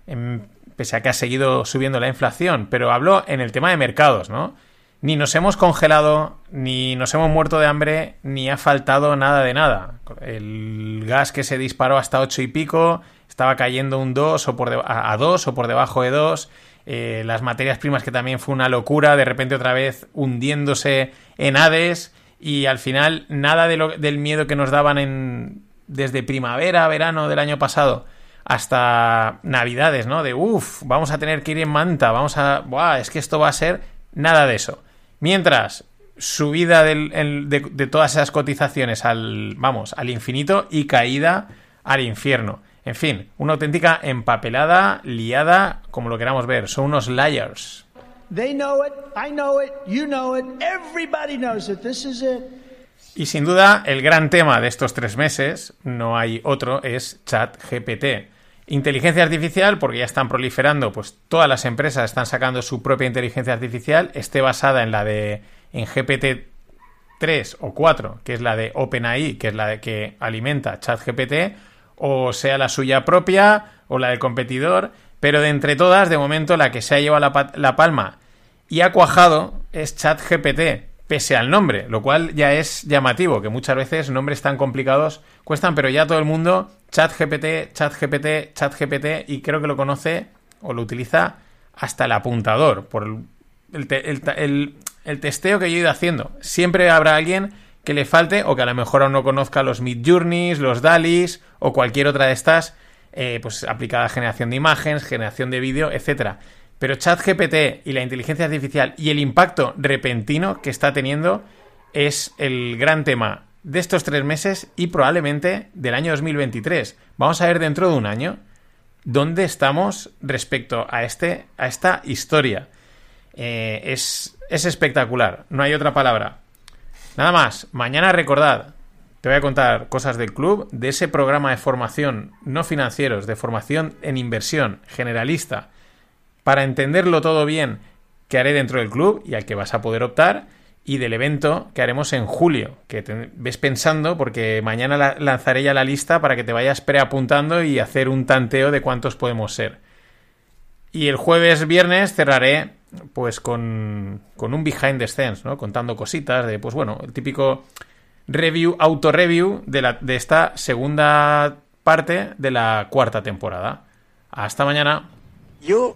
En, pese a que ha seguido subiendo la inflación, pero habló en el tema de mercados, ¿no? Ni nos hemos congelado, ni nos hemos muerto de hambre, ni ha faltado nada de nada. El gas que se disparó hasta 8 y pico estaba cayendo un 2 o por a 2 o por debajo de 2. Eh, las materias primas que también fue una locura, de repente otra vez hundiéndose en Hades y al final nada de del miedo que nos daban en, desde primavera, verano del año pasado hasta Navidades, ¿no? De, uff, vamos a tener que ir en manta, vamos a... Buah, es que esto va a ser nada de eso. Mientras, subida de, todas esas cotizaciones al, vamos, al infinito y caída al infierno. En fin, una auténtica empapelada, liada, como lo queramos ver. Son unos liars. Y sin duda, el gran tema de estos tres meses, no hay otro, es ChatGPT Inteligencia artificial, porque ya están proliferando, pues todas las empresas están sacando su propia inteligencia artificial, esté basada en la de en GPT 3 o 4, que es la de OpenAI, que es la de que alimenta ChatGPT, o sea la suya propia o la del competidor, pero de entre todas, de momento, la que se ha llevado la, la palma y ha cuajado es ChatGPT, pese al nombre, lo cual ya es llamativo, que muchas veces nombres tan complicados cuestan, pero ya todo el mundo, ChatGPT, ChatGPT, ChatGPT, y creo que lo conoce o lo utiliza hasta el apuntador, por el, el, testeo que yo he ido haciendo. Siempre habrá alguien que le falte o que a lo mejor aún no conozca los Mid Journeys, los DALIs o cualquier otra de estas, eh, pues aplicada a generación de imágenes, generación de vídeo, etcétera. Pero ChatGPT y la inteligencia artificial y el impacto repentino que está teniendo es el gran tema de estos tres meses y probablemente del año 2023. Vamos a ver dentro de un año dónde estamos respecto a, este, a esta historia. Eh, es, es espectacular, no hay otra palabra. Nada más, mañana recordad, te voy a contar cosas del club, de ese programa de formación no financieros, de formación en inversión generalista para entenderlo todo bien que haré dentro del club y al que vas a poder optar y del evento que haremos en julio, que te ves pensando porque mañana lanzaré ya la lista para que te vayas preapuntando y hacer un tanteo de cuántos podemos ser. Y el jueves, viernes cerraré pues con, con un behind the scenes, ¿no? Contando cositas de, pues bueno, el típico review, auto-review de, la, de esta segunda parte de la cuarta temporada. Hasta mañana.
Yo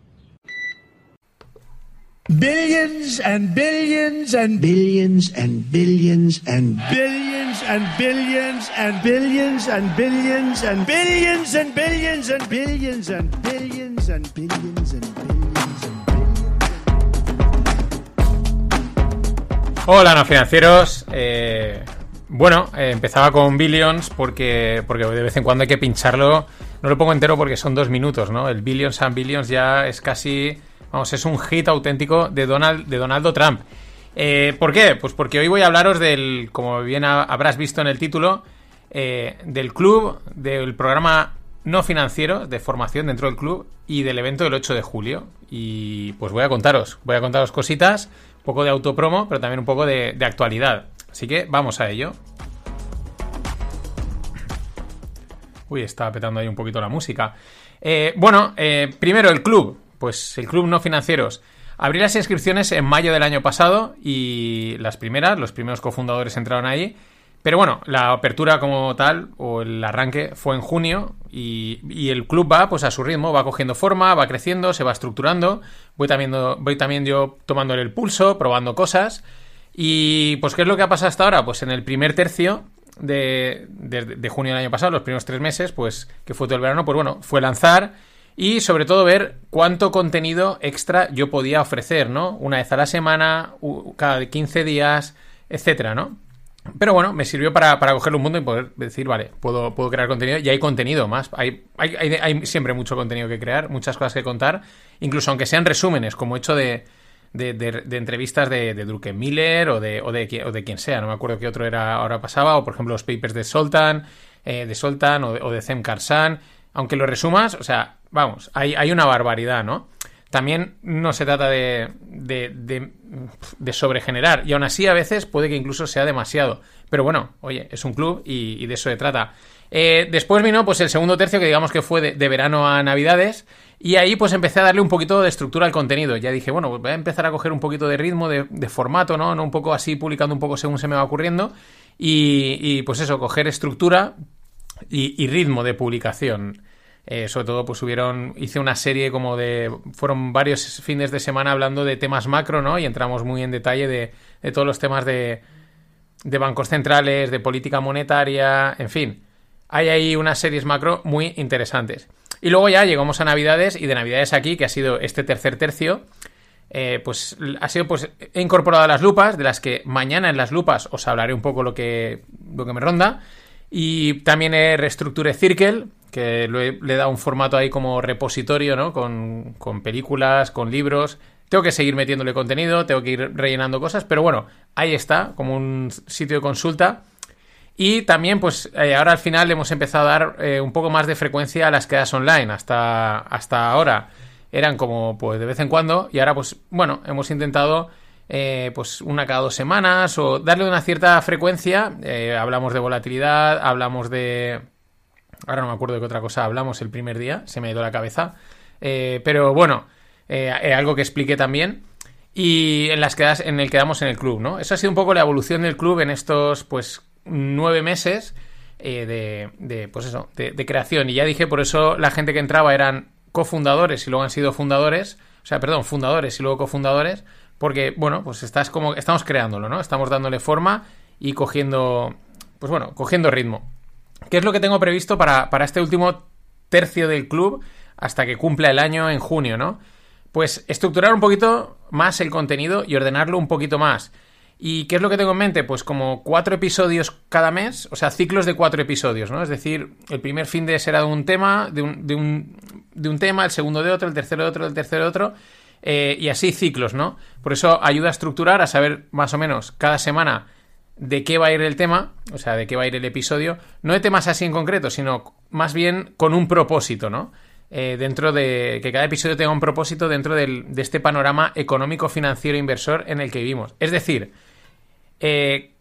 Billions and billions and billions and billions and billions and billions and billions and billions and billions and billions and billions and billions and billions and billions
Hola, no financieros. Eh, bueno, eh, empezaba con Billions porque, porque de vez en cuando hay que pincharlo. No lo pongo entero porque son dos minutos, ¿no? El Billions and Billions ya es casi Vamos, es un hit auténtico de, Donald, de Donaldo Trump. Eh, ¿Por qué? Pues porque hoy voy a hablaros del, como bien habrás visto en el título, eh, del club, del programa no financiero de formación dentro del club y del evento del 8 de julio. Y pues voy a contaros, voy a contaros cositas, un poco de autopromo, pero también un poco de, actualidad. Así que vamos a ello. Uy, está petando ahí un poquito la música. Eh, bueno, primero el club pues el Club No Financieros abrió las inscripciones en mayo del año pasado y las primeras, los primeros cofundadores entraron ahí. Pero bueno, la apertura como tal, o el arranque, fue en junio y, el club va pues a su ritmo, va cogiendo forma, va creciendo, se va estructurando. Voy también, voy también yo tomándole el pulso, probando cosas. Y pues, ¿qué es lo que ha pasado hasta ahora? Pues en el primer tercio de, de junio del año pasado, los primeros tres meses, pues que fue todo el verano, pues bueno, fue lanzar y sobre todo ver cuánto contenido extra yo podía ofrecer, ¿no? Una vez a la semana, cada 15 días, etcétera, ¿no? Pero bueno, me sirvió para, para un mundo y poder decir, vale, puedo, puedo crear contenido y hay contenido más. Hay, hay, hay, siempre mucho contenido que crear, muchas cosas que contar, incluso aunque sean resúmenes, como he hecho de, de, de, entrevistas de, de Miller o de, o, de, o de quien sea. No me acuerdo qué otro era ahora pasaba, o por ejemplo los papers de Soltan, eh, de Soltan o de, o de Zem Karsan. Aunque lo resumas, o sea, vamos, hay, hay una barbaridad, ¿no? También no se trata de, de, de, sobregenerar. Y aún así, a veces puede que incluso sea demasiado. Pero bueno, oye, es un club y, de eso se trata. Eh, después vino pues el segundo tercio, que digamos que fue de, verano a Navidades. Y ahí pues empecé a darle un poquito de estructura al contenido. Ya dije, bueno, pues voy a empezar a coger un poquito de ritmo, de, formato, ¿no? ¿no? Un poco así, publicando un poco según se me va ocurriendo. Y pues eso, coger estructura y, ritmo de publicación. Eh, sobre todo, pues hubieron, hice una serie como de, fueron varios fines de semana hablando de temas macro, ¿no? Y entramos muy en detalle de, de todos los temas de, de bancos centrales, de política monetaria, en fin. Hay ahí unas series macro muy interesantes. Y luego ya llegamos a Navidades y de Navidades aquí, que ha sido este tercer tercio, eh, pues ha sido, pues he incorporado las lupas, de las que mañana en las lupas os hablaré un poco lo que, lo que me ronda. Y también reestructuré Circle, que le he dado un formato ahí como repositorio, ¿no? Con, con películas, con libros. Tengo que seguir metiéndole contenido, tengo que ir rellenando cosas, pero bueno, ahí está, como un sitio de consulta. Y también, pues eh, ahora al final hemos empezado a dar eh, un poco más de frecuencia a las quedas online. Hasta, hasta ahora eran como pues de vez en cuando y ahora pues bueno, hemos intentado eh, pues una cada dos semanas o darle una cierta frecuencia. hablamos de volatilidad, hablamos de... Ahora no me acuerdo de qué otra cosa hablamos el primer día, se me ha ido la cabeza. pero bueno, algo que expliqué también y en las quedas en el que damos en el club, ¿no? Eso ha sido un poco la evolución del club en estos pues nueve meses eh, de, pues eso, de, creación. Y ya dije, por eso la gente que entraba eran cofundadores y luego han sido fundadores, o sea, perdón, fundadores y luego cofundadores, porque, bueno, pues estás como, estamos creándolo, ¿no? Estamos dándole forma y cogiendo, pues bueno, cogiendo ritmo. ¿Qué es lo que tengo previsto para, para este último tercio del club hasta que cumpla el año en junio, ¿no? Pues estructurar un poquito más el contenido y ordenarlo un poquito más. ¿Y qué es lo que tengo en mente? Pues como cuatro episodios cada mes, o sea, ciclos de cuatro episodios, ¿no? Es decir, el primer fin de será de un tema, de un, de un, de un tema, el segundo de otro, el tercero de otro, el tercero de otro, eh, y así ciclos, ¿no? Por eso ayuda a estructurar, a saber más o menos cada semana de qué va a ir el tema, o sea, de qué va a ir el episodio, no de temas así en concreto, sino más bien con un propósito, ¿no? Eh, dentro de que cada episodio tenga un propósito dentro del, de este panorama económico, financiero, inversor en el que vivimos. Es decir, eh,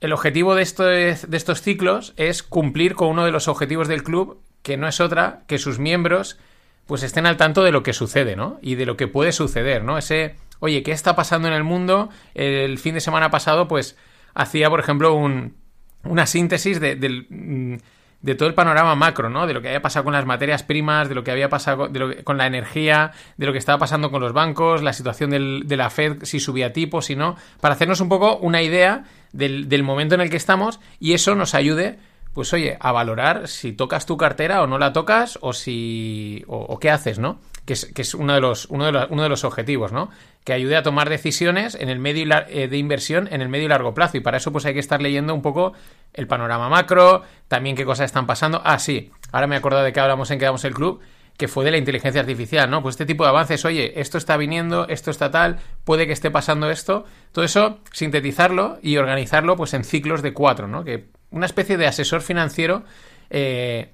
el objetivo de de estos ciclos es cumplir con uno de los objetivos del club, que no es otra que sus miembros pues estén al tanto de lo que sucede, ¿no? Y de lo que puede suceder, ¿no? Ese, oye, ¿qué está pasando en el mundo? El fin de semana pasado, pues, hacía, por ejemplo, un, una síntesis de, del mm, de todo el panorama macro, ¿no? De lo que había pasado con las materias primas, de lo que había pasado con la energía, de lo que estaba pasando con los bancos, la situación de la Fed, si subía tipo, si no, para hacernos un poco una idea del, momento en el que estamos y eso nos ayude, pues oye, a valorar si tocas tu cartera o no la tocas o si... o qué haces, ¿no? que es, uno, de los, uno, de uno de los objetivos, ¿no? Que ayude a tomar decisiones en el medio eh, de inversión en el medio y largo plazo. Y para eso, pues hay que estar leyendo un poco el panorama macro, también qué cosas están pasando. Ah, sí, ahora me he acordado de que hablamos en Quedamos el Club, que fue de la inteligencia artificial, ¿no? Pues este tipo de avances, oye, esto está viniendo, esto está tal, puede que esté pasando esto. Todo eso, sintetizarlo y organizarlo, pues en ciclos de cuatro, ¿no? Que una especie de asesor financiero. Eh,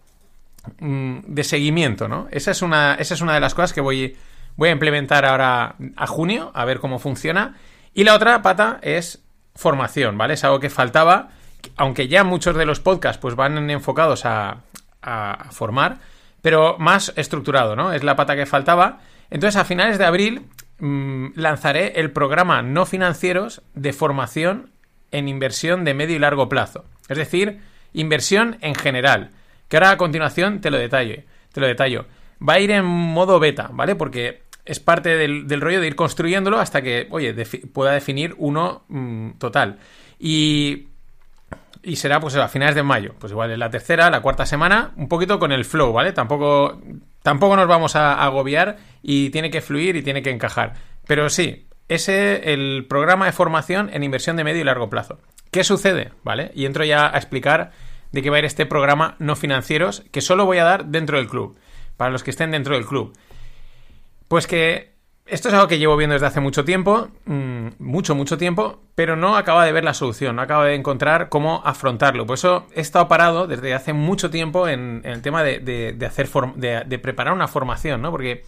Mm, de seguimiento, ¿no? Esa es una, esa es una de las cosas que voy, voy a implementar ahora a junio, a ver cómo funciona. Y la otra pata es formación, ¿vale? Es algo que faltaba, aunque ya muchos de los podcasts pues van enfocados a, a formar, pero más estructurado, ¿no? Es la pata que faltaba. Entonces, a finales de abril mm, lanzaré el programa no financieros de formación en inversión de medio y largo plazo. Es decir, inversión en general que ahora a continuación te lo detalle, te lo detallo. Va a ir en modo beta, ¿vale? Porque es parte del, rollo de ir construyéndolo hasta que, oye, pueda definir uno mm, total. Y, y será pues a finales de mayo. Pues igual en la tercera, la cuarta semana, un poquito con el flow, ¿vale? Tampoco, tampoco nos vamos a, agobiar y tiene que fluir y tiene que encajar. Pero sí, ese el programa de formación en inversión de medio y largo plazo. ¿Qué sucede? ¿Vale? Y entro ya a explicar de qué va a ir este programa no financieros que solo voy a dar dentro del club, para los que estén dentro del club. Pues que esto es algo que llevo viendo desde hace mucho tiempo, mm, mucho, mucho tiempo, pero no acaba de ver la solución, no acaba de encontrar cómo afrontarlo. Por eso he estado parado desde hace mucho tiempo en, el tema de, hacer de, preparar una formación, ¿no? Porque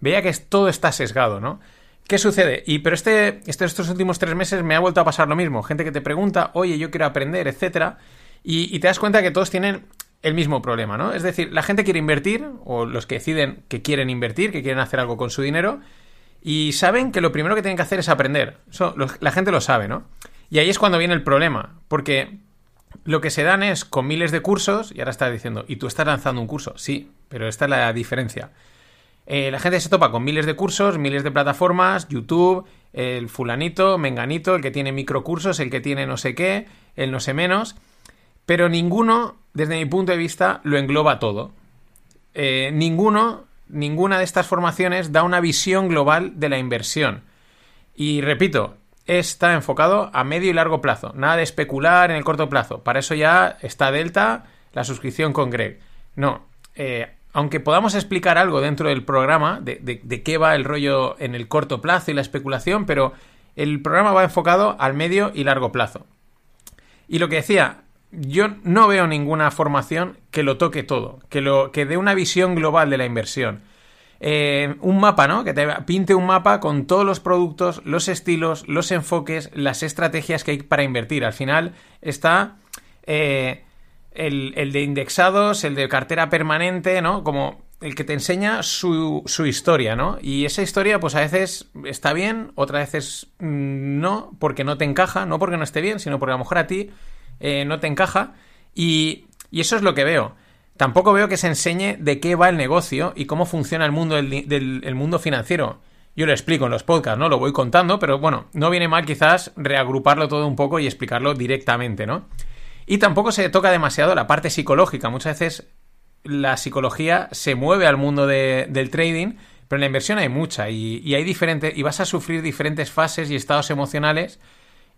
veía que todo está sesgado, ¿no? ¿Qué sucede? Y pero este, este, estos últimos tres meses me ha vuelto a pasar lo mismo. Gente que te pregunta, oye, yo quiero aprender, etcétera. Y, te das cuenta que todos tienen el mismo problema, ¿no? Es decir, la gente quiere invertir, o los que deciden que quieren invertir, que quieren hacer algo con su dinero, y saben que lo primero que tienen que hacer es aprender. Eso la gente lo sabe, ¿no? Y ahí es cuando viene el problema, porque lo que se dan es con miles de cursos, y ahora está diciendo, ¿y tú estás lanzando un curso? Sí, pero esta es la diferencia. Eh, la gente se topa con miles de cursos, miles de plataformas, YouTube, el fulanito, menganito, el que tiene microcursos, el que tiene no sé qué, el no sé menos, pero ninguno, desde mi punto de vista, lo engloba todo. Eh, ninguno, ninguna de estas formaciones da una visión global de la inversión. Y repito, está enfocado a medio y largo plazo. Nada de especular en el corto plazo. Para eso ya está Delta, la suscripción con Greg. No. Eh, aunque podamos explicar algo dentro del programa de, qué va el rollo en el corto plazo y la especulación, pero el programa va enfocado al medio y largo plazo. Y lo que decía, yo no veo ninguna formación que lo toque todo, que, lo, que dé una visión global de la inversión. Eh, un mapa, ¿no? Que te pinte un mapa con todos los productos, los estilos, los enfoques, las estrategias que hay para invertir. Al final está eh, el, de indexados, el de cartera permanente, ¿no? Como el que te enseña su, su, historia, ¿no? Y esa historia, pues a veces está bien, otras veces mm, no, porque no te encaja, no porque no esté bien, sino porque a lo mejor a ti eh, no te encaja. Y, y eso es lo que veo. Tampoco veo que se enseñe de qué va el negocio y cómo funciona el mundo del, mundo financiero. Yo lo explico en los podcasts, ¿no? Lo voy contando, pero bueno, no viene mal quizás reagruparlo todo un poco y explicarlo directamente, ¿no? Y tampoco se toca demasiado la parte psicológica. Muchas veces la psicología se mueve al mundo del trading, pero en la inversión hay mucha y, hay diferentes y vas a sufrir diferentes fases y estados emocionales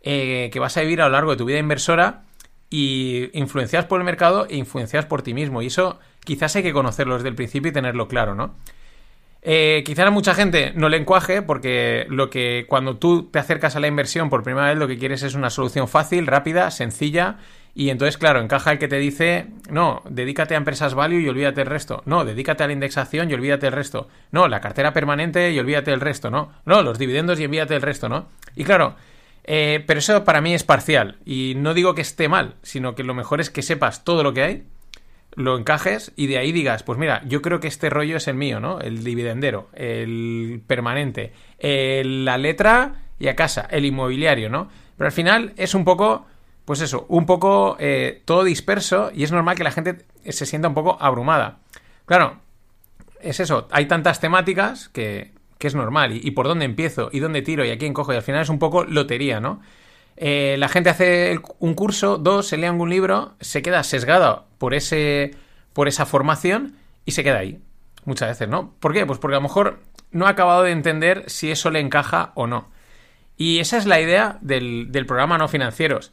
eh, que vas a vivir a lo largo de tu vida inversora y influenciados por el mercado e influenciados por ti mismo. Y eso quizás hay que conocerlo desde el principio y tenerlo claro, ¿no? Eh, quizás a mucha gente no le encuaje porque lo que cuando tú te acercas a la inversión por primera vez lo que quieres es una solución fácil, rápida, sencilla y entonces claro, encaja el que te dice no, dedícate a empresas value y olvídate el resto. No, dedícate a la indexación y olvídate el resto. No, la cartera permanente y olvídate el resto, ¿no? No, los dividendos y olvídate el resto, ¿no? Y claro, eh, pero eso para mí es parcial. Y no digo que esté mal, sino que lo mejor es que sepas todo lo que hay, lo encajes y de ahí digas, pues mira, yo creo que este rollo es el mío, ¿no? El dividendero, el permanente, la letra y a casa, el inmobiliario, ¿no? Pero al final es un poco, pues eso, un poco eh, todo disperso y es normal que la gente se sienta un poco abrumada. Claro, es eso, hay tantas temáticas que, que es normal, y, por dónde empiezo, y dónde tiro, y a quién cojo, y al final es un poco lotería, ¿no? Eh, la gente hace un curso, dos, se lee algún libro, se queda sesgada por, ese, por esa formación y se queda ahí. Muchas veces, ¿no? ¿Por qué? Pues porque a lo mejor no ha acabado de entender si eso le encaja o no. Y esa es la idea del, programa No Financieros,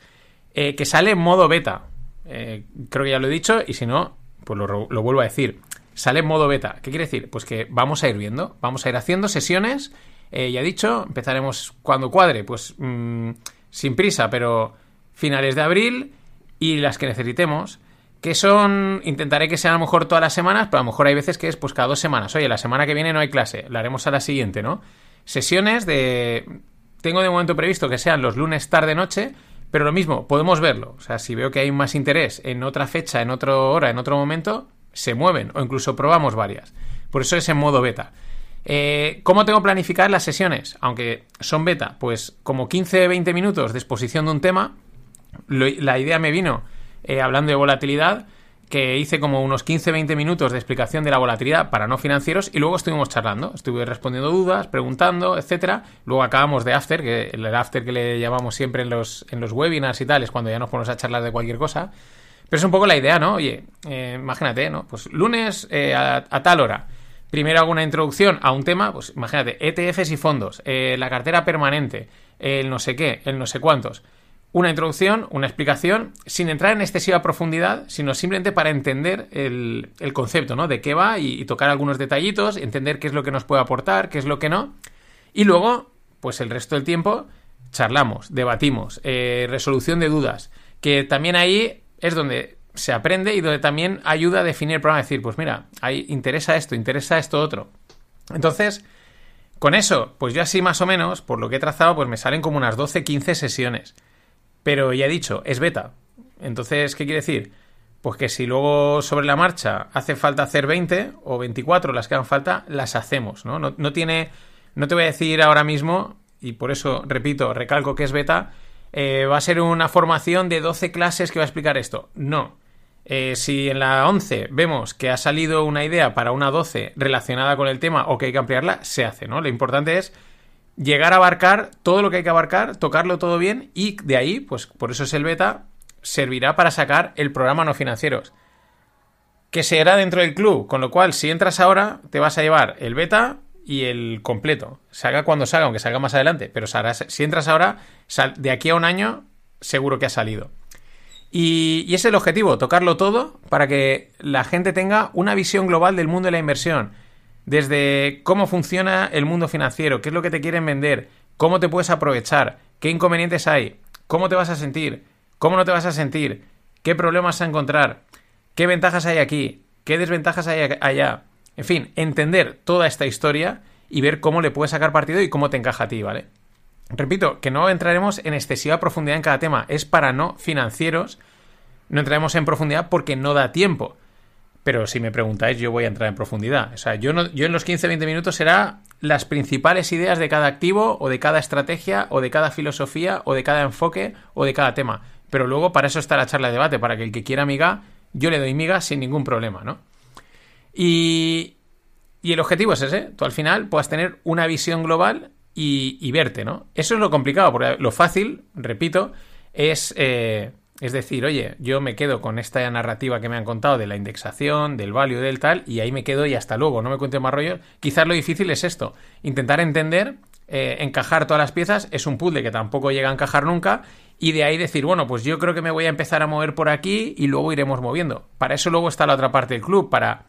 eh, que sale en modo beta. Eh, creo que ya lo he dicho, y si no, pues lo, vuelvo a decir sale en modo beta. ¿Qué quiere decir? Pues que vamos a ir viendo, vamos a ir haciendo sesiones. Eh, ya he dicho, empezaremos cuando cuadre, pues mm, sin prisa, pero finales de abril y las que necesitemos. Que son, intentaré que sean a lo mejor todas las semanas, pero a lo mejor hay veces que es pues cada dos semanas. Oye, la semana que viene no hay clase, la haremos a la siguiente, ¿no? Sesiones de... Tengo de momento previsto que sean los lunes tarde-noche, pero lo mismo, podemos verlo. O sea, si veo que hay más interés en otra fecha, en otra hora, en otro momento, se mueven o incluso probamos varias. Por eso es en modo beta. Eh, ¿Cómo tengo planificar las sesiones? Aunque son beta, pues como 15-20 minutos de exposición de un tema. la idea me vino eh, hablando de volatilidad, que hice como unos 15-20 minutos de explicación de la volatilidad para no financieros y luego estuvimos charlando, estuve respondiendo dudas, preguntando, etcétera. Luego acabamos de after, que el after que le llamamos siempre en los, en los webinars y tal, es cuando ya nos ponemos a charlar de cualquier cosa. Pero es un poco la idea, ¿no? Oye, eh, imagínate, ¿no? Pues lunes eh, a, tal hora. Primero hago una introducción a un tema, pues imagínate, ETFs y fondos, eh, la cartera permanente, el no sé qué, el no sé cuántos. Una introducción, una explicación, sin entrar en excesiva profundidad, sino simplemente para entender el, concepto, ¿no? De qué va y, tocar algunos detallitos, entender qué es lo que nos puede aportar, qué es lo que no. Y luego, pues el resto del tiempo, charlamos, debatimos, resolución de dudas. Que también ahí es donde se aprende y donde también ayuda a definir el programa. Decir, pues mira, ahí interesa esto, interesa esto otro. Entonces, con eso, pues yo así más o menos, por lo que he trazado, pues me salen como unas 12, 15 sesiones. Pero ya he dicho, es beta. Entonces, ¿qué quiere decir? Pues que si luego sobre la marcha hace falta hacer 20 o 24, las que hagan falta, las hacemos, ¿no? No, no tiene. No te voy a decir ahora mismo, y por eso repito, recalco que es beta, eh, va a ser una formación de 12 clases que va a explicar esto. No. Eh, si en la 11 vemos que ha salido una idea para una 12 relacionada con el tema o que hay que ampliarla, se hace, ¿no? Lo importante es llegar a abarcar todo lo que hay que abarcar, tocarlo todo bien y de ahí, pues por eso es el beta, servirá para sacar el programa no financieros. Que será dentro del club, con lo cual si entras ahora te vas a llevar el beta y el completo. Salga cuando salga, aunque salga más adelante, pero si entras ahora, de aquí a un año, seguro que ha salido. Y, y es el objetivo, tocarlo todo para que la gente tenga una visión global del mundo de la inversión. Desde cómo funciona el mundo financiero, qué es lo que te quieren vender, cómo te puedes aprovechar, qué inconvenientes hay, cómo te vas a sentir, cómo no te vas a sentir, qué problemas a encontrar, qué ventajas hay aquí, qué desventajas hay allá. En fin, entender toda esta historia y ver cómo le puedes sacar partido y cómo te encaja a ti, ¿vale? Repito, que no entraremos en excesiva profundidad en cada tema, es para no financieros, no entraremos en profundidad porque no da tiempo. Pero si me preguntáis, yo voy a entrar en profundidad. O sea, yo, no, yo en los 15-20 minutos será las principales ideas de cada activo, o de cada estrategia, o de cada filosofía, o de cada enfoque, o de cada tema. Pero luego para eso está la charla de debate, para que el que quiera miga, yo le doy miga sin ningún problema, ¿no? Y, y el objetivo es ese, tú al final puedas tener una visión global y, verte, ¿no? Eso es lo complicado, porque lo fácil, repito, es, eh, es decir, oye, yo me quedo con esta narrativa que me han contado de la indexación, del value, del tal, y ahí me quedo y hasta luego, no me cuente más rollo. Quizás lo difícil es esto, intentar entender, eh, encajar todas las piezas, es un puzzle que tampoco llega a encajar nunca, y de ahí decir, bueno, pues yo creo que me voy a empezar a mover por aquí y luego iremos moviendo. Para eso luego está la otra parte del club, para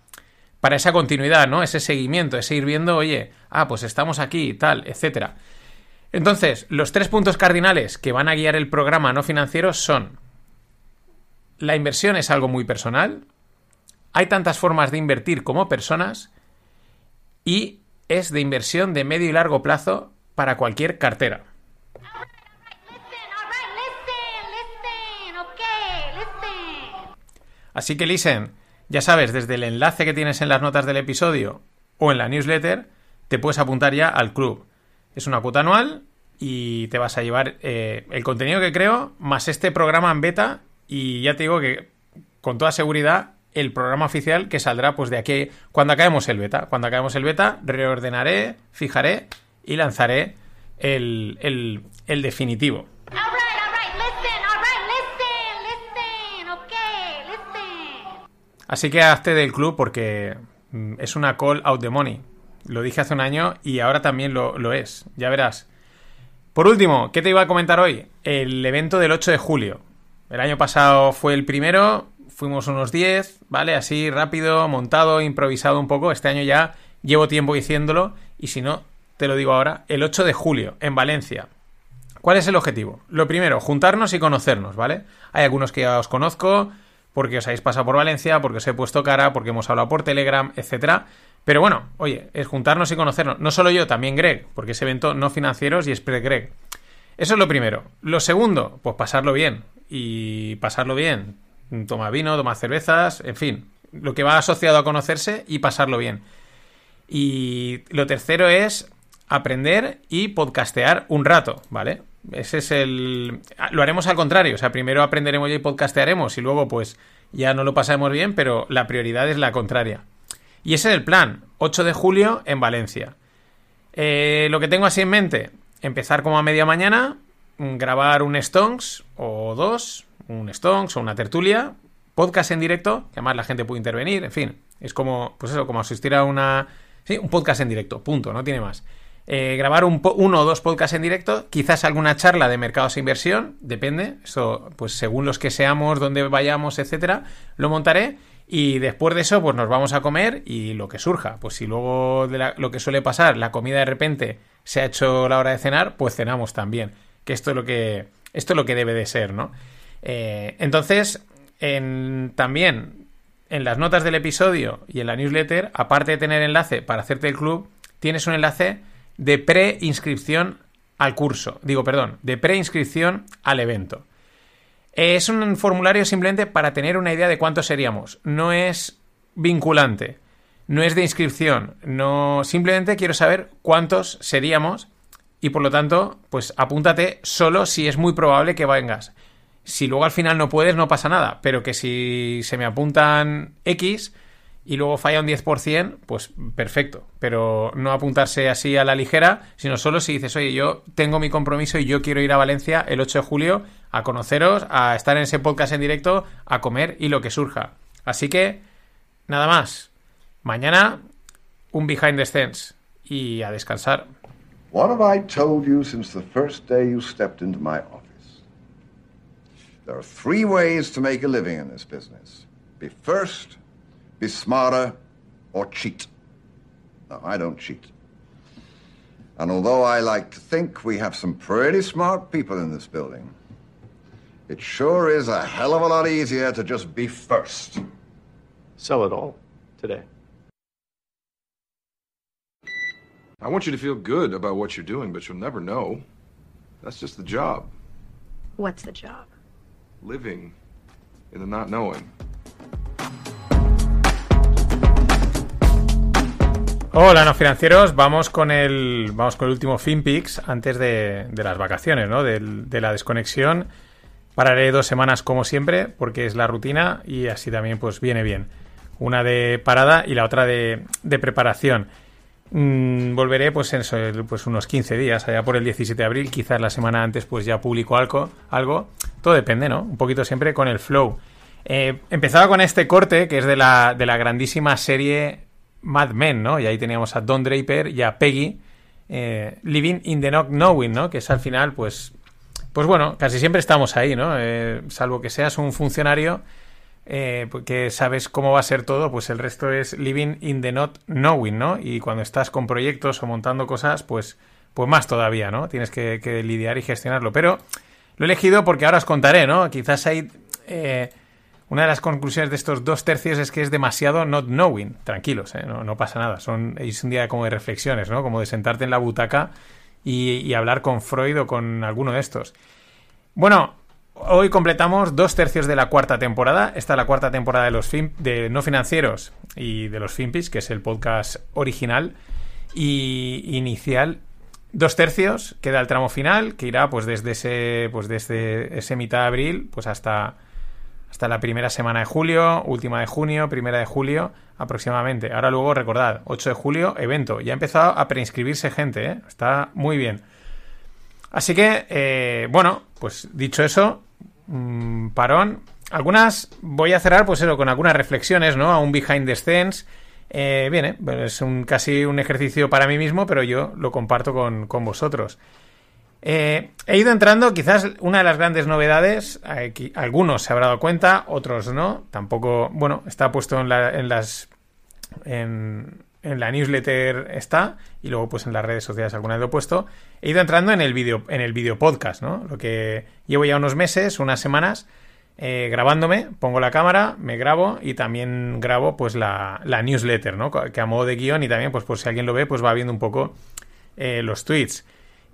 para esa continuidad, ¿no? Ese seguimiento, ese ir viendo, oye, ah, pues estamos aquí, tal, etcétera. Entonces, los tres puntos cardinales que van a guiar el programa no financiero son la inversión es algo muy personal, hay tantas formas de invertir como personas y es de inversión de medio y largo plazo para cualquier cartera. Así que listen, ya sabes, desde el enlace que tienes en las notas del episodio o en la newsletter, te puedes apuntar ya al club. Es una cuota anual y te vas a llevar eh, el contenido que creo más este programa en beta y ya te digo que con toda seguridad el programa oficial que saldrá pues de aquí cuando acabemos el beta. Cuando acabemos el beta reordenaré, fijaré y lanzaré el, el, el definitivo. Así que hazte del club porque mm, es una call out the money. Lo dije hace un año y ahora también lo, es. Ya verás. Por último, ¿qué te iba a comentar hoy? El evento del 8 de julio. El año pasado fue el primero, fuimos unos 10, ¿vale? Así rápido, montado, improvisado un poco. Este año ya llevo tiempo diciéndolo y si no, te lo digo ahora, el 8 de julio, en Valencia. ¿Cuál es el objetivo? Lo primero, juntarnos y conocernos, ¿vale? Hay algunos que ya os conozco, porque os habéis pasado por Valencia, porque os he puesto cara, porque hemos hablado por Telegram, etcétera. Pero bueno, oye, es juntarnos y conocernos. No solo yo, también Greg, porque ese evento no financieros y es pre-Greg. Eso es lo primero. Lo segundo, pues pasarlo bien. Y pasarlo bien. Toma vino, toma cervezas, en fin. Lo que va asociado a conocerse y pasarlo bien. Y lo tercero es aprender y podcastear un rato, ¿vale? Ese es el... Lo haremos al contrario, o sea, primero aprenderemos y podcastearemos y luego pues ya no lo pasaremos bien, pero la prioridad es la contraria. Y ese es el plan, 8 de julio en Valencia. Eh, lo que tengo así en mente, empezar como a media mañana, grabar un Stonks o dos, un Stonks o una tertulia, podcast en directo, que además la gente puede intervenir, en fin, es como, pues eso, como asistir a una... Sí, un podcast en directo, punto, no tiene más. Eh, grabar un uno o dos podcasts en directo, quizás alguna charla de mercados e inversión, depende, eso pues según los que seamos, dónde vayamos, etcétera, lo montaré y después de eso pues nos vamos a comer y lo que surja, pues si luego de lo que suele pasar, la comida de repente se ha hecho la hora de cenar, pues cenamos también, que esto es lo que esto es lo que debe de ser, ¿no? Eh, entonces, en, también en las notas del episodio y en la newsletter, aparte de tener enlace para hacerte el club, tienes un enlace de preinscripción al curso. Digo, perdón, de preinscripción al evento. Es un formulario simplemente para tener una idea de cuántos seríamos. No es vinculante, no es de inscripción, no simplemente quiero saber cuántos seríamos y por lo tanto, pues apúntate solo si es muy probable que vengas. Si luego al final no puedes, no pasa nada, pero que si se me apuntan X, y luego falla un 10%, pues perfecto. Pero no apuntarse así a la ligera, sino solo si dices, oye, yo tengo mi compromiso y yo quiero ir a Valencia el 8 de julio a conoceros, a estar en ese podcast en directo, a comer y lo que surja. Así que, nada más. Mañana, un behind the scenes. y a descansar.
What have I told you since the first day you stepped into my office? There are three ways to make a living in this business be first, be smarter, or cheat. Now, I don't cheat. And although I like to think we have some pretty smart people in this building, it sure is a hell of a lot easier to just be first.
Sell it all today.
I want you to feel good about what you're doing, but you'll never know. That's just the job.
What's the job?
Living in the not knowing.
Hola, no financieros. Vamos con el, vamos con el último FinPix antes de, de las vacaciones, ¿no? De, de, la desconexión. Pararé dos semanas como siempre, porque es la rutina y así también pues viene bien. Una de parada y la otra de, de preparación. Mm, volveré pues en pues unos 15 días, allá por el 17 de abril, quizás la semana antes pues ya publico algo, algo. Todo depende, ¿no? Un poquito siempre con el flow. Eh, empezaba con este corte, que es de la, de la grandísima serie Mad Men, ¿no? Y ahí teníamos a Don Draper y a Peggy eh, Living in the Not Knowing, ¿no? Que es al final, pues, pues bueno, casi siempre estamos ahí, ¿no? Eh, salvo que seas un funcionario eh, que sabes cómo va a ser todo, pues el resto es living in the not knowing, ¿no? Y cuando estás con proyectos o montando cosas, pues, pues más todavía, ¿no? Tienes que, lidiar y gestionarlo. Pero lo he elegido porque ahora os contaré, ¿no? Quizás hay... Eh, una de las conclusiones de estos dos tercios es que es demasiado not knowing. Tranquilos, ¿eh? no, no, pasa nada. Son, es un día como de reflexiones, ¿no? Como de sentarte en la butaca y, y hablar con Freud o con alguno de estos. Bueno, hoy completamos dos tercios de la cuarta temporada. Esta es la cuarta temporada de los fin, de no financieros y de los Finpis, que es el podcast original y inicial. Dos tercios, queda el tramo final, que irá pues desde ese, pues desde ese mitad de abril, pues hasta hasta la primera semana de julio, última de junio, primera de julio aproximadamente. Ahora luego recordad, 8 de julio, evento. Ya ha empezado a preinscribirse gente, ¿eh? está muy bien. Así que, eh, bueno, pues dicho eso, mmm, parón. Algunas voy a cerrar, pues eso, con algunas reflexiones, ¿no? A un behind the scenes. Eh, bueno, es un, casi un ejercicio para mí mismo, pero yo lo comparto con, con vosotros. Eh, he ido entrando, quizás una de las grandes novedades, aquí, algunos se habrán dado cuenta, otros no, tampoco, bueno, está puesto en, en las... en, la newsletter está y luego pues en las redes sociales alguna vez lo he puesto. He ido entrando en el video, en el video podcast, ¿no? Lo que llevo ya unos meses, unas semanas, eh, grabándome, pongo la cámara, me grabo y también grabo pues la, newsletter, ¿no? Que a modo de guion y también pues por si alguien lo ve pues va viendo un poco eh, los tweets.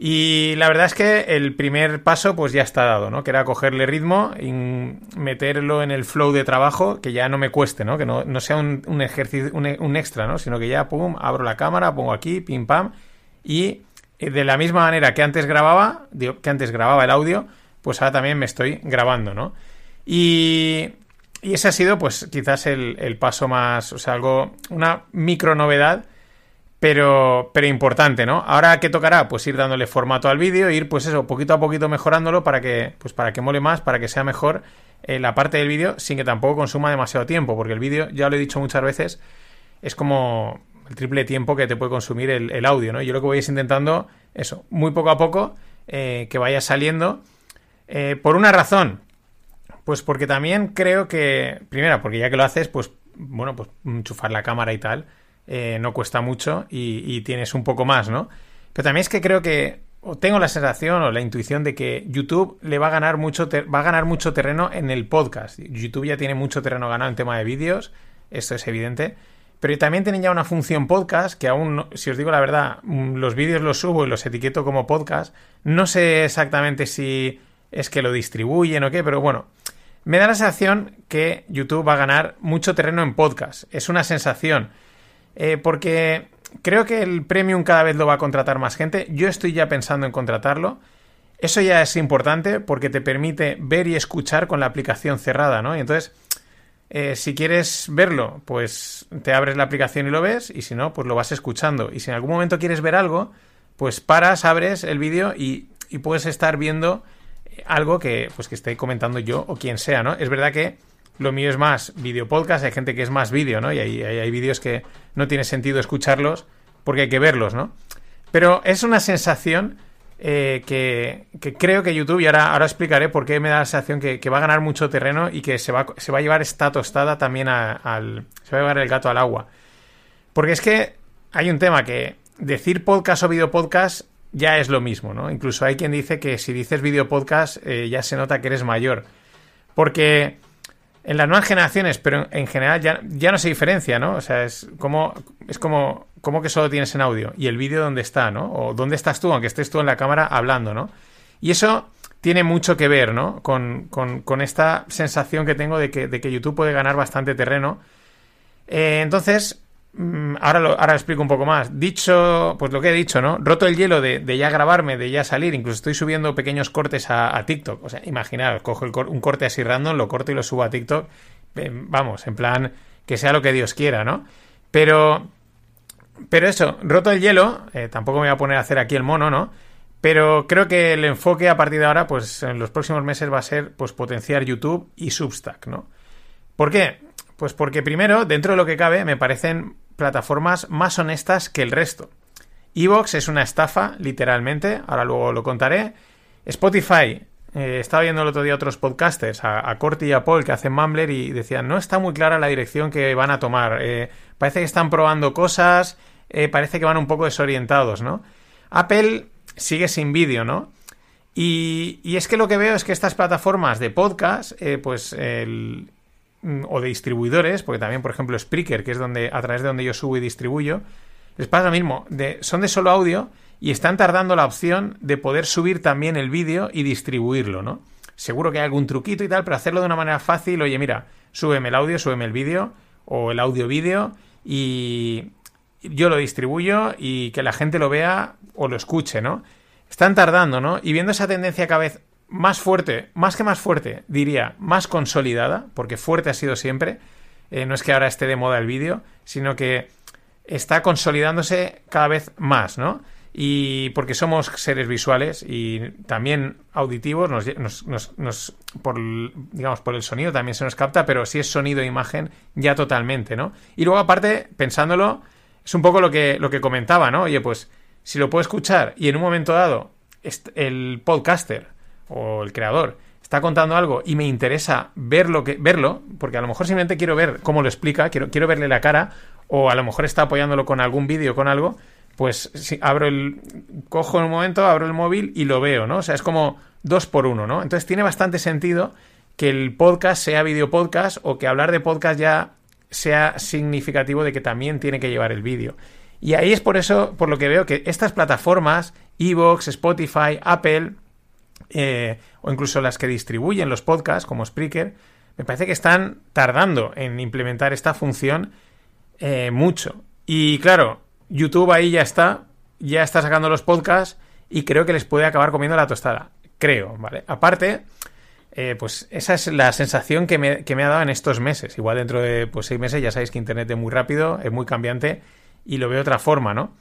Y la verdad es que el primer paso pues ya está dado, ¿no? Que era cogerle ritmo y meterlo en el flow de trabajo, que ya no me cueste, ¿no? Que no, no sea un, ejercicio, un, extra, ¿no? Sino que ya, pum, abro la cámara, pongo aquí, pim, pam, y de la misma manera que antes grababa, que antes grababa el audio, pues ahora también me estoy grabando, ¿no? Y, y ese ha sido, pues, quizás el, el paso más, o sea, algo, una micro novedad pero, pero importante, ¿no? Ahora, ¿qué tocará? Pues ir dándole formato al vídeo, ir, pues eso, poquito a poquito mejorándolo para que, pues para que mole más, para que sea mejor eh, la parte del vídeo sin que tampoco consuma demasiado tiempo, porque el vídeo, ya lo he dicho muchas veces, es como el triple tiempo que te puede consumir el, audio, ¿no? Yo lo que voy es intentando, eso, muy poco a poco, eh, que vaya saliendo, eh, por una razón, pues porque también creo que, primera, porque ya que lo haces, pues, bueno, pues enchufar la cámara y tal, eh, no cuesta mucho y, tienes un poco más, ¿no? Pero también es que creo que o tengo la sensación o la intuición de que YouTube le va a ganar mucho va a ganar mucho terreno en el podcast. YouTube ya tiene mucho terreno ganado en tema de vídeos, esto es evidente. Pero también tienen ya una función podcast que aún, si os digo la verdad, los vídeos los subo y los etiqueto como podcast. No sé exactamente si es que lo distribuyen o qué, pero bueno, me da la sensación que YouTube va a ganar mucho terreno en podcast. Es una sensación. Eh, porque creo que el premium cada vez lo va a contratar más gente. Yo estoy ya pensando en contratarlo. Eso ya es importante porque te permite ver y escuchar con la aplicación cerrada, ¿no? Y entonces, eh, si quieres verlo, pues te abres la aplicación y lo ves, y si no, pues lo vas escuchando. Y si en algún momento quieres ver algo, pues paras, abres el vídeo y, y, puedes estar viendo algo que, pues, que esté comentando yo o quien sea, ¿no? Es verdad que lo mío es más video podcast, hay gente que es más vídeo, ¿no? Y hay, hay, vídeos que no tiene sentido escucharlos porque hay que verlos, ¿no? Pero es una sensación eh, que, que creo que YouTube, y ahora, ahora explicaré por qué me da la sensación que, que va a ganar mucho terreno y que se va, se va a llevar esta tostada también al... se va a llevar el gato al agua. Porque es que hay un tema que decir podcast o video podcast ya es lo mismo, ¿no? Incluso hay quien dice que si dices video podcast eh, ya se nota que eres mayor. Porque en las nuevas generaciones, pero en general ya, ya no se diferencia, ¿no? O sea, es como, es como, como que solo tienes en audio y el vídeo dónde está, ¿no? O dónde estás tú, aunque estés tú en la cámara hablando, ¿no? Y eso tiene mucho que ver, ¿no? Con, con- con esta sensación que tengo de que, de que YouTube puede ganar bastante terreno. Eh, entonces, ahora, lo, ahora explico un poco más. Dicho, pues lo que he dicho, ¿no? Roto el hielo de, ya grabarme, de ya salir. Incluso estoy subiendo pequeños cortes a, TikTok. O sea, imaginaos, cojo un corte así random, lo corto y lo subo a TikTok. Eh, vamos, en plan, que sea lo que Dios quiera, ¿no? Pero, pero eso, roto el hielo, eh, tampoco me voy a poner a hacer aquí el mono, ¿no? Pero creo que el enfoque a partir de ahora, pues en los próximos meses va a ser pues potenciar YouTube y Substack, ¿no? ¿Por qué? Pues porque primero, dentro de lo que cabe, me parecen plataformas más honestas que el resto. Evox es una estafa, literalmente, ahora luego lo contaré. Spotify, eh, estaba viendo el otro día otros podcasters, a, Corti y a Paul, que hacen Mumbler, y decían, no está muy clara la dirección que van a tomar. Eh, parece que están probando cosas, eh, parece que van un poco desorientados, ¿no? Apple sigue sin vídeo, ¿no? Y, y es que lo que veo es que estas plataformas de podcast, pues el, o de distribuidores, porque también, por ejemplo, Spreaker, que es donde a través de donde yo subo y distribuyo, les pasa lo mismo, de, son de solo audio y están tardando la opción de poder subir también el vídeo y distribuirlo, ¿no? Seguro que hay algún truquito y tal, pero hacerlo de una manera fácil, oye, mira, súbeme el audio, súbeme el vídeo o el audio-vídeo y yo lo distribuyo y que la gente lo vea o lo escuche, ¿no? Están tardando, ¿no? Y viendo esa tendencia cada vez más fuerte, más que más fuerte, diría, más consolidada, porque fuerte ha sido siempre, eh, no es que ahora esté de moda el vídeo, sino que está consolidándose cada vez más, ¿no? Y porque somos seres visuales y también auditivos, nos, por, digamos, por el sonido también se nos capta, pero si es sonido e imagen, ya totalmente, ¿no? Y luego, aparte, pensándolo, es un poco lo que, lo que comentaba, ¿no? Oye, pues, si lo puedo escuchar y en un momento dado el podcaster o el creador está contando algo y me interesa ver lo que, verlo, porque a lo mejor simplemente quiero ver cómo lo explica, quiero, quiero verle la cara, o a lo mejor está apoyándolo con algún vídeo, con algo, pues si abro el. cojo en un momento, abro el móvil y lo veo, ¿no? O sea, es como dos por uno, ¿no? Entonces tiene bastante sentido que el podcast sea video podcast o que hablar de podcast ya sea significativo de que también tiene que llevar el vídeo. Y ahí es por eso, por lo que veo que estas plataformas, Evox, Spotify, Apple, eh, o incluso las que distribuyen los podcasts, como Spreaker, me parece que están tardando en implementar esta función eh, mucho. Y claro, YouTube ahí ya está, ya está sacando los podcasts y creo que les puede acabar comiendo la tostada. Creo, ¿vale? Aparte, eh, pues esa es la sensación que me, que me ha dado en estos meses. Igual dentro de pues, seis meses ya sabéis que Internet es muy rápido, es muy cambiante y lo veo de otra forma, ¿no?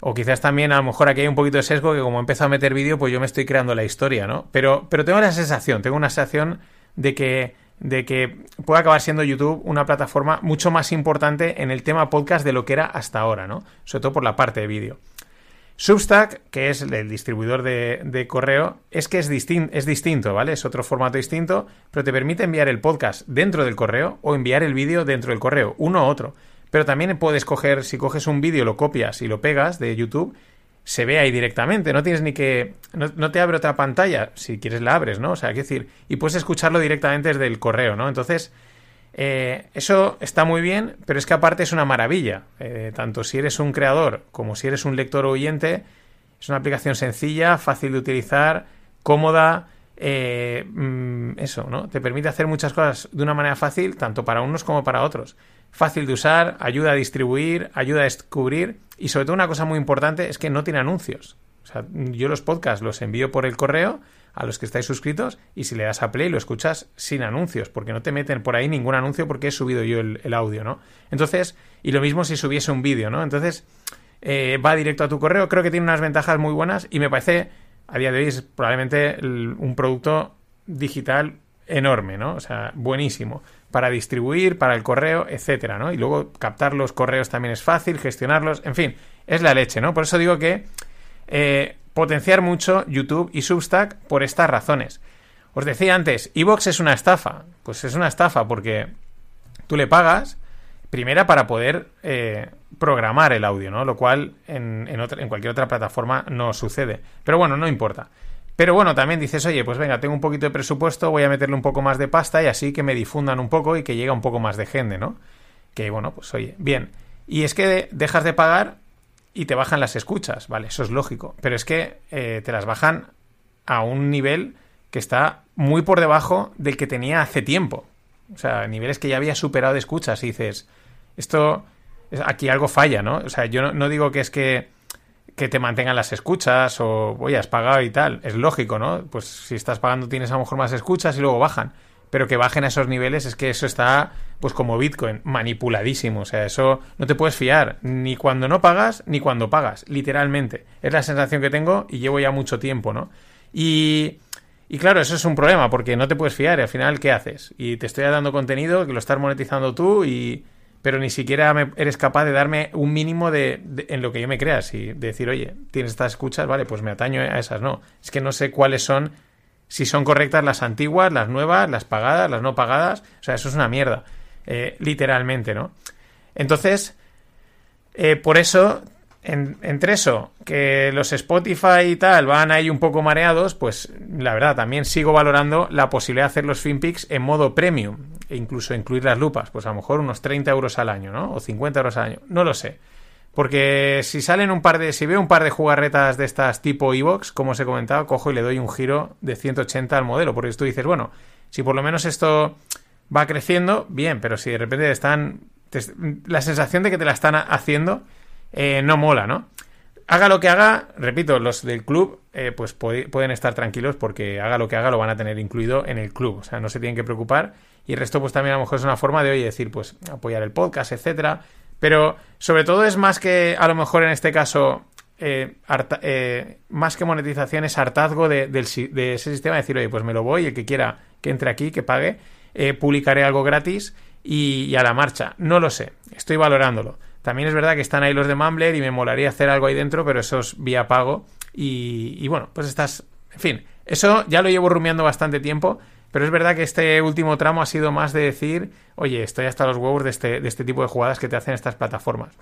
O quizás también a lo mejor aquí hay un poquito de sesgo que como he empezado a meter vídeo, pues yo me estoy creando la historia, ¿no? Pero, pero tengo la sensación, tengo una sensación de que, de que puede acabar siendo YouTube una plataforma mucho más importante en el tema podcast de lo que era hasta ahora, ¿no? Sobre todo por la parte de vídeo. Substack, que es el distribuidor de, de correo, es que es, distin- es distinto, ¿vale? Es otro formato distinto, pero te permite enviar el podcast dentro del correo o enviar el vídeo dentro del correo, uno u otro. Pero también puedes coger, si coges un vídeo, lo copias y lo pegas de YouTube, se ve ahí directamente, no tienes ni que... No, te abre otra pantalla, si quieres la abres, ¿no? O sea, quiero decir, y puedes escucharlo directamente desde el correo, ¿no? Entonces, eh, eso está muy bien, pero es que aparte es una maravilla. Eh, tanto si eres un creador como si eres un lector oyente, es una aplicación sencilla, fácil de utilizar, cómoda. eh, mm, eso, ¿no? Te permite hacer muchas cosas de una manera fácil, tanto para unos como para otros. Fácil de usar, ayuda a distribuir, ayuda a descubrir y sobre todo una cosa muy importante es que no tiene anuncios. O sea, yo los podcasts los envío por el correo a los que estáis suscritos y si le das a play lo escuchas sin anuncios, porque no te meten por ahí ningún anuncio porque he subido yo el, audio, ¿no? Entonces, y lo mismo si subiese un vídeo, ¿no? Entonces, eh, va directo a tu correo, creo que tiene unas ventajas muy buenas y me parece, a día de hoy, es probablemente un producto digital enorme, ¿no? O sea, buenísimo. Para distribuir, para el correo, etcétera, ¿no? Y luego captar los correos también es fácil, gestionarlos, en fin, es la leche, ¿no? Por eso digo que eh, potenciar mucho YouTube y Substack por estas razones. Os decía antes, Evox es una estafa. Pues es una estafa porque tú le pagas, primera para poder eh, programar el audio, ¿no? Lo cual en, en, otra, en cualquier otra plataforma no sucede. Pero bueno, no importa. Pero bueno, también dices, oye, pues venga, tengo un poquito de presupuesto, voy a meterle un poco más de pasta y así que me difundan un poco y que llegue un poco más de gente, ¿no? Que bueno, pues oye, bien. Y es que dejas de pagar y te bajan las escuchas, ¿vale? Eso es lógico. Pero es que eh, te las bajan a un nivel que está muy por debajo del que tenía hace tiempo. O sea, niveles que ya había superado de escuchas y dices, esto, aquí algo falla, ¿no? O sea, yo no, no digo que es que que te mantengan las escuchas o, oye, has pagado y tal. Es lógico, ¿no? Pues si estás pagando tienes a lo mejor más escuchas y luego bajan. Pero que bajen a esos niveles es que eso está, pues como Bitcoin, manipuladísimo. O sea, eso no te puedes fiar ni cuando no pagas ni cuando pagas, literalmente. Es la sensación que tengo y llevo ya mucho tiempo, ¿no? Y, y claro, eso es un problema porque no te puedes fiar y al final, ¿qué haces? Y te estoy dando contenido que lo estás monetizando tú y, pero ni siquiera eres capaz de darme un mínimo de, en lo que yo me creas y decir, oye, tienes estas escuchas, vale, pues me ataño a esas. No, es que no sé cuáles son, si son correctas las antiguas, las nuevas, las pagadas, las no pagadas. O sea, eso es una mierda, eh, literalmente, ¿no? Entonces, eh, por eso, entre eso, que los Spotify y tal van ahí un poco mareados, pues la verdad, también sigo valorando la posibilidad de hacer los FinPix en modo premium e incluso incluir las lupas, pues a lo mejor unos 30 euros al año, ¿no? O 50 euros al año, no lo sé. Porque si salen un par de, si veo un par de jugarretas de estas tipo Evox, como os he comentado, cojo y le doy un giro de 180 al modelo, porque tú dices, bueno, si por lo menos esto va creciendo, bien, pero si de repente están, la sensación de que te la están haciendo, eh, no mola, ¿no? Haga lo que haga, repito, los del club eh, pues pueden estar tranquilos porque haga lo que haga lo van a tener incluido en el club, o sea, no se tienen que preocupar y el resto pues también a lo mejor es una forma de, oye, decir, pues apoyar el podcast, etcétera. Pero sobre todo es más que, a lo mejor en este caso, eh, eh, más que monetización es hartazgo de, ese sistema, decir, oye, pues me lo voy, el que quiera que entre aquí, que pague, eh, publicaré algo gratis y, a la marcha. No lo sé, estoy valorándolo. También es verdad que están ahí los de Mumbler y me molaría hacer algo ahí dentro, pero eso es vía pago. Y, y bueno, pues estás, en fin, eso ya lo llevo rumiando bastante tiempo pero es verdad que este último tramo ha sido más de decir, oye, estoy hasta los huevos de este, de este tipo de jugadas que te hacen estas plataformas.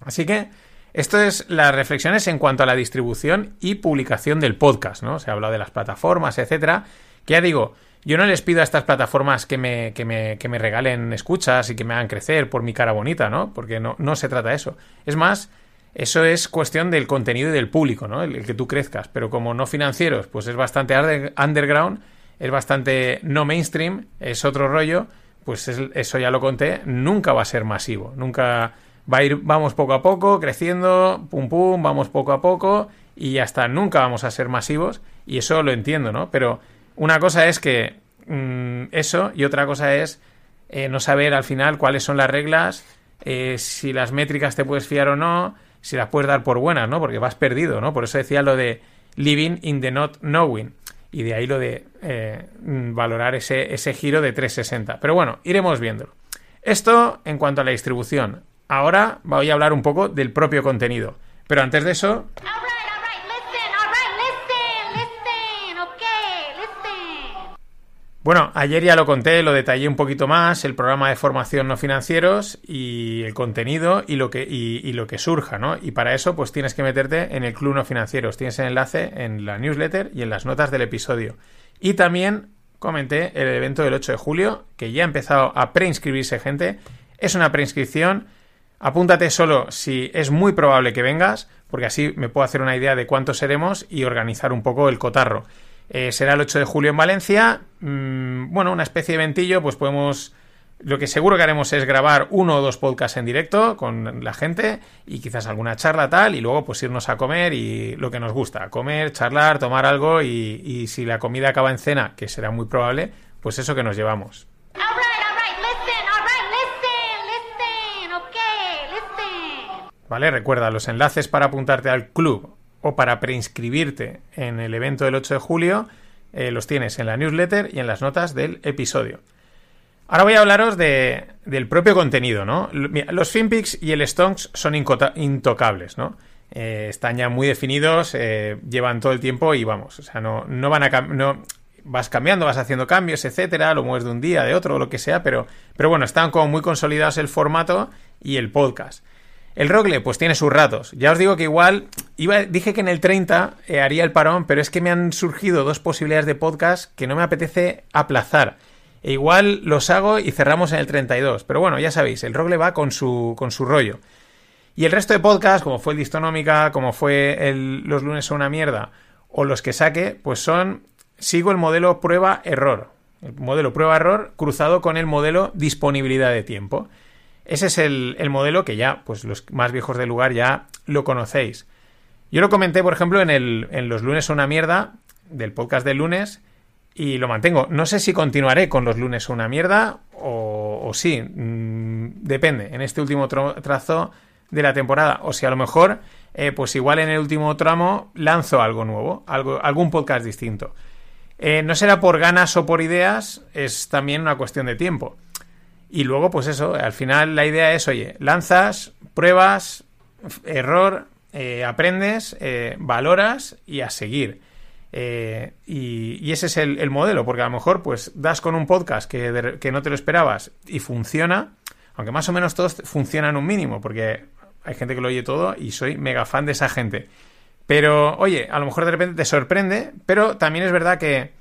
Así que esto es las reflexiones en cuanto a la distribución y publicación del podcast, ¿no? Se ha hablado de las plataformas, etcétera. Que ya digo, yo no les pido a estas plataformas que me, que me, que me regalen escuchas y que me hagan crecer por mi cara bonita, ¿no? Porque no, no se trata de eso. Es más, eso es cuestión del contenido y del público, ¿no? El, el, que tú crezcas. Pero como no financieros, pues es bastante underground es bastante no mainstream, es otro rollo, pues eso ya lo conté, nunca va a ser masivo, nunca va a ir, vamos poco a poco, creciendo, pum pum, vamos poco a poco y ya está, nunca vamos a ser masivos y eso lo entiendo, ¿no? Pero una cosa es que mm, eso y otra cosa es eh, no saber al final cuáles son las reglas, eh, si las métricas te puedes fiar o no, si las puedes dar por buenas, ¿no? Porque vas perdido, ¿no? Por eso decía lo de living in the not knowing y de ahí lo de eh, valorar ese, ese giro de 360. Pero bueno, iremos viéndolo. Esto en cuanto a la distribución. Ahora voy a hablar un poco del propio contenido. Pero antes de eso... Bueno, ayer ya lo conté, lo detallé un poquito más, el programa de formación no financieros y el contenido y lo que, y, lo que surja, ¿no? Y para eso, pues tienes que meterte en el Club No Financieros. Tienes el enlace en la newsletter y en las notas del episodio. Y también comenté el evento del 8 de julio, que ya ha empezado a preinscribirse gente. Es una preinscripción. Apúntate solo si es muy probable que vengas, porque así me puedo hacer una idea de cuántos seremos y organizar un poco el cotarro. Eh, será el 8 de julio en Valencia. Mm, bueno, una especie de ventillo, pues podemos... Lo que seguro que haremos es grabar uno o dos podcasts en directo con la gente y quizás alguna charla tal y luego pues irnos a comer y lo que nos gusta, comer, charlar, tomar algo y, y si la comida acaba en cena, que será muy probable, pues eso que nos llevamos. Vale, recuerda los enlaces para apuntarte al club o para preinscribirte en el evento del 8 de julio, eh, los tienes en la newsletter y en las notas del episodio. Ahora voy a hablaros de, del propio contenido, ¿no? Los FinPix y el Stonks son intocables, ¿no? Eh, están ya muy definidos, eh, llevan todo el tiempo y vamos, o sea, no, no van a no vas cambiando, vas haciendo cambios, etcétera, lo mueves de un día, de otro, lo que sea, pero, pero bueno, están como muy consolidados el formato y el podcast. El Rogle, pues tiene sus ratos. Ya os digo que igual, iba, dije que en el 30 eh, haría el parón, pero es que me han surgido dos posibilidades de podcast que no me apetece aplazar. E igual los hago y cerramos en el 32. Pero bueno, ya sabéis, el Rogle va con su, con su rollo. Y el resto de podcasts, como fue el Distonómica, como fue Los lunes son una mierda, o los que saque, pues son. Sigo el modelo prueba-error. El modelo prueba-error cruzado con el modelo disponibilidad de tiempo. Ese es el, modelo que ya, pues los más viejos del lugar ya lo conocéis. Yo lo comenté, por ejemplo, en, el, en los lunes una mierda, del podcast del lunes, y lo mantengo. No sé si continuaré con los lunes una mierda o, sí, mm, depende. En este último trazo de la temporada, o si a lo mejor, eh, pues igual en el último tramo lanzo algo nuevo, algo, algún podcast distinto. Eh, no será por ganas o por ideas, es también una cuestión de tiempo. Y luego, pues eso, al final la idea es, oye, lanzas, pruebas, error, eh, aprendes, eh, valoras y a seguir. Eh, y, ese es el, modelo, porque a lo mejor pues das con un podcast que, que, no te lo esperabas y funciona, aunque más o menos todos funcionan un mínimo, porque hay gente que lo oye todo y soy mega fan de esa gente. Pero, oye, a lo mejor de repente te sorprende, pero también es verdad que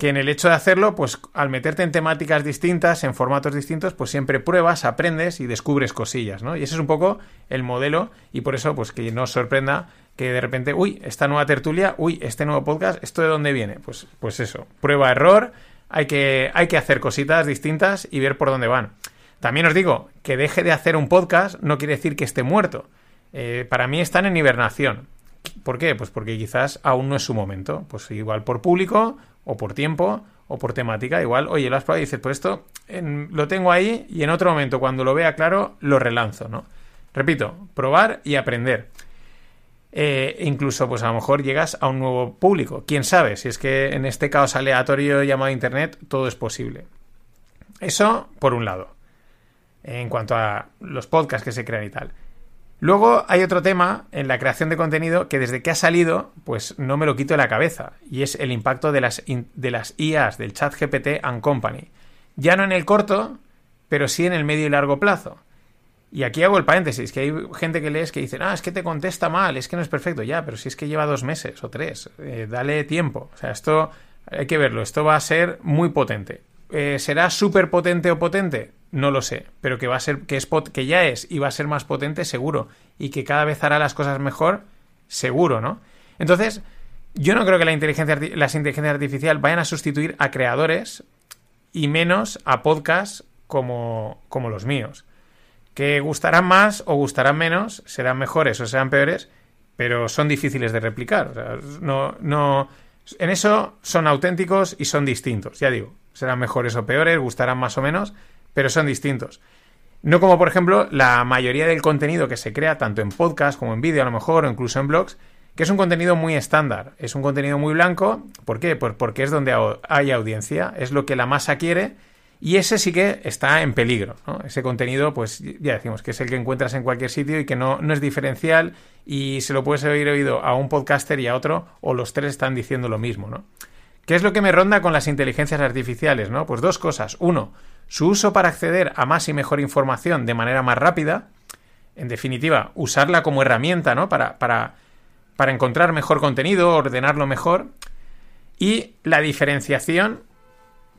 que en el hecho de hacerlo, pues al meterte en temáticas distintas, en formatos distintos, pues siempre pruebas, aprendes y descubres cosillas, ¿no? Y ese es un poco el modelo y por eso, pues que no os sorprenda que de repente, uy, esta nueva tertulia, uy, este nuevo podcast, ¿esto de dónde viene? Pues, pues eso, prueba, error, hay que, hay que hacer cositas distintas y ver por dónde van. También os digo, que deje de hacer un podcast no quiere decir que esté muerto. Eh, para mí están en hibernación. ¿Por qué? Pues porque quizás aún no es su momento. Pues igual por público o por tiempo o por temática. Igual, oye, lo has probado y dices, pues esto lo tengo ahí y en otro momento, cuando lo vea claro, lo relanzo, ¿no? Repito, probar y aprender. Eh, incluso, pues a lo mejor llegas a un nuevo público. Quién sabe, si es que en este caos aleatorio llamado Internet, todo es posible. Eso, por un lado. En cuanto a los podcasts que se crean y tal. Luego hay otro tema en la creación de contenido que desde que ha salido, pues no me lo quito de la cabeza, y es el impacto de las, de las IAs, del chat GPT and Company. Ya no en el corto, pero sí en el medio y largo plazo. Y aquí hago el paréntesis, que hay gente que lees que dice, ah, es que te contesta mal, es que no es perfecto. Ya, pero si es que lleva dos meses o tres, eh, dale tiempo. O sea, esto hay que verlo, esto va a ser muy potente. Eh, ¿Será súper potente o potente? No lo sé, pero que va a ser, que es que ya es y va a ser más potente, seguro. Y que cada vez hará las cosas mejor, seguro, ¿no? Entonces, yo no creo que la inteligencia, las inteligencias artificiales vayan a sustituir a creadores y menos a podcasts como, como los míos. Que gustarán más o gustarán menos, serán mejores o serán peores, pero son difíciles de replicar. O sea, no, no, en eso son auténticos y son distintos, ya digo. Serán mejores o peores, gustarán más o menos, pero son distintos. No como, por ejemplo, la mayoría del contenido que se crea, tanto en podcast como en vídeo a lo mejor, o incluso en blogs, que es un contenido muy estándar, es un contenido muy blanco. ¿Por qué? Pues porque es donde hay audiencia, es lo que la masa quiere y ese sí que está en peligro. Ese contenido, pues ya decimos que es el que encuentras en cualquier sitio y que no, no es diferencial y se lo puedes haber oído a un podcaster y a otro o los tres están diciendo lo mismo. ¿no? ¿Qué es lo que me ronda con las inteligencias artificiales? ¿no? Pues dos cosas. Uno, su uso para acceder a más y mejor información de manera más rápida. En definitiva, usarla como herramienta, ¿no? Para, para, para encontrar mejor contenido, ordenarlo mejor. Y la diferenciación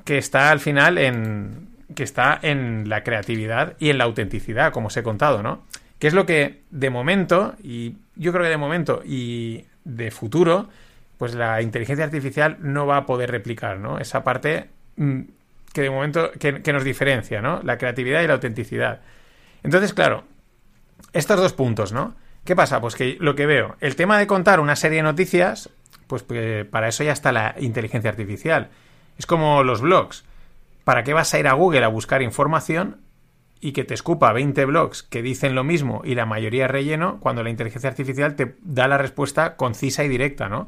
que está al final en. que está en la creatividad y en la autenticidad, como os he contado, ¿no? Que es lo que de momento, y yo creo que de momento y de futuro, pues la inteligencia artificial no va a poder replicar, ¿no? Esa parte mm, que de momento que, nos diferencia, ¿no? La creatividad y la autenticidad. Entonces, claro, estos dos puntos, ¿no? ¿Qué pasa? Pues que lo que veo, el tema de contar una serie de noticias, pues, pues para eso ya está la inteligencia artificial. Es como los blogs. ¿Para qué vas a ir a Google a buscar información y que te escupa 20 blogs que dicen lo mismo y la mayoría relleno cuando la inteligencia artificial te da la respuesta concisa y directa, ¿no?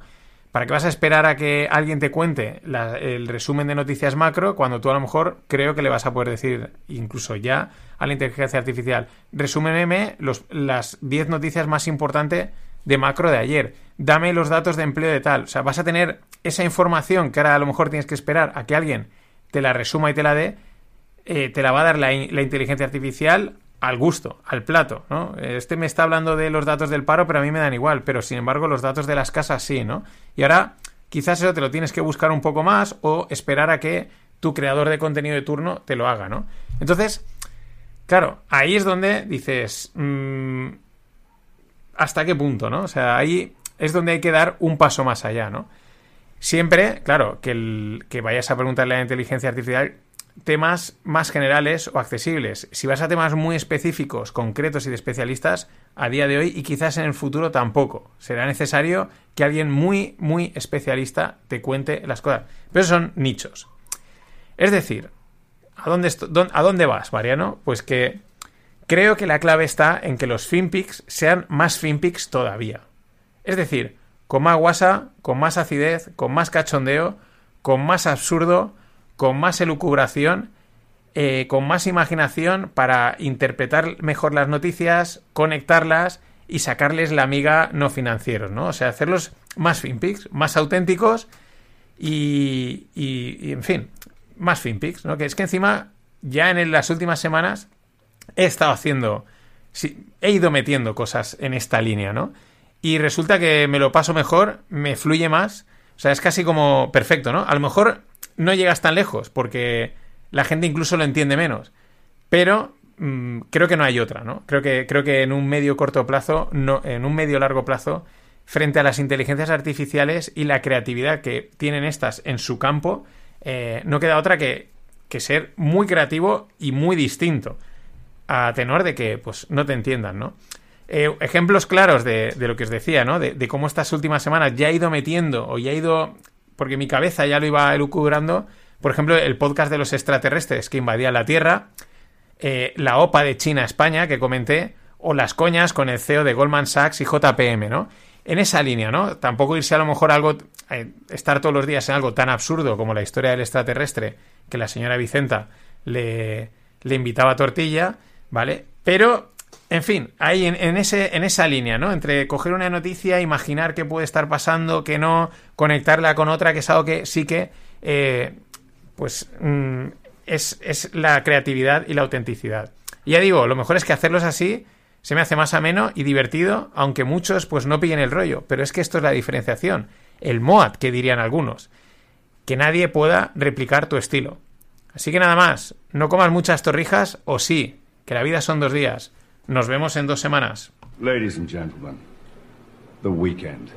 ¿Para qué vas a esperar a que alguien te cuente el resumen de noticias macro cuando tú a lo mejor creo que le vas a poder decir, incluso ya, a la inteligencia artificial, resúmeme los, las 10 noticias más importantes de macro de ayer, dame los datos de empleo de tal. O sea, vas a tener esa información que ahora a lo mejor tienes que esperar a que alguien te la resuma y te la dé, eh, te la va a dar la inteligencia artificial al gusto, al plato, ¿no? Este me está hablando de los datos del paro, pero a mí me dan igual, pero sin embargo los datos de las casas sí, ¿no? Y ahora quizás eso te lo tienes que buscar un poco más o esperar a que tu creador de contenido de turno te lo haga, ¿no? Entonces, claro, ahí es donde dices, mm, ¿hasta qué punto, no? O sea, ahí es donde hay que dar un paso más allá, ¿no? Siempre, claro, que, el, que vayas a preguntarle a la inteligencia artificial temas más generales o accesibles. Si vas a temas muy específicos, concretos y de especialistas, a día de hoy y quizás en el futuro tampoco. Será necesario que alguien muy, muy especialista te cuente las cosas. Pero son nichos. Es decir, ¿a dónde, ¿a dónde vas, Mariano? Pues que creo que la clave está en que los finpics sean más finpics todavía. Es decir, con más guasa, con más acidez, con más cachondeo, con más absurdo, con más elucubración, eh, con más imaginación para interpretar mejor las noticias, conectarlas y sacarles la amiga no financieros, ¿no? O sea, hacerlos más finpics, más auténticos y, y- y, en fin, más finpics, ¿no? Que es que encima, ya en las últimas semanas, he estado haciendo, sí, he ido metiendo cosas en esta línea, ¿no? Y resulta que me lo paso mejor, me fluye más, o sea, es casi como perfecto, ¿no? A lo mejor no llegas tan lejos porque la gente incluso lo entiende menos, pero mm, creo que no hay otra, ¿no? Creo que, creo que en un medio corto plazo, no, en un medio largo plazo, frente a las inteligencias artificiales y la creatividad que tienen estas en su campo, eh, no queda otra que, que ser muy creativo y muy distinto a tenor de que pues no te entiendan, ¿no? Eh, ejemplos claros de, de lo que os decía, ¿no? De, de cómo estas últimas semanas ya he ido metiendo o ya he ido, porque mi cabeza ya lo iba elucubrando, por ejemplo, el podcast de los extraterrestres que invadían la Tierra, eh, la OPA de China a España que comenté, o las coñas con el CEO de Goldman Sachs y JPM, ¿no? En esa línea, ¿no? Tampoco irse a lo mejor a algo, eh, estar todos los días en algo tan absurdo como la historia del extraterrestre, que la señora Vicenta le, le invitaba a tortilla, ¿vale? Pero, en fin, ahí en, esa línea, ¿no? Entre coger una noticia, imaginar qué puede estar pasando, que no, conectarla con otra, que es algo que sí que, eh, pues, mm, es, es la creatividad y la autenticidad. Y ya digo, lo mejor es que hacerlos así se me hace más ameno y divertido, aunque muchos pues no pillen el rollo. Pero es que esto es la diferenciación. El MOAT, que dirían algunos. Que nadie pueda replicar tu estilo. Así que nada más, no comas muchas torrijas o sí, que la vida son dos días. Nos vemos en dos semanas.
Ladies and gentlemen, the weekend.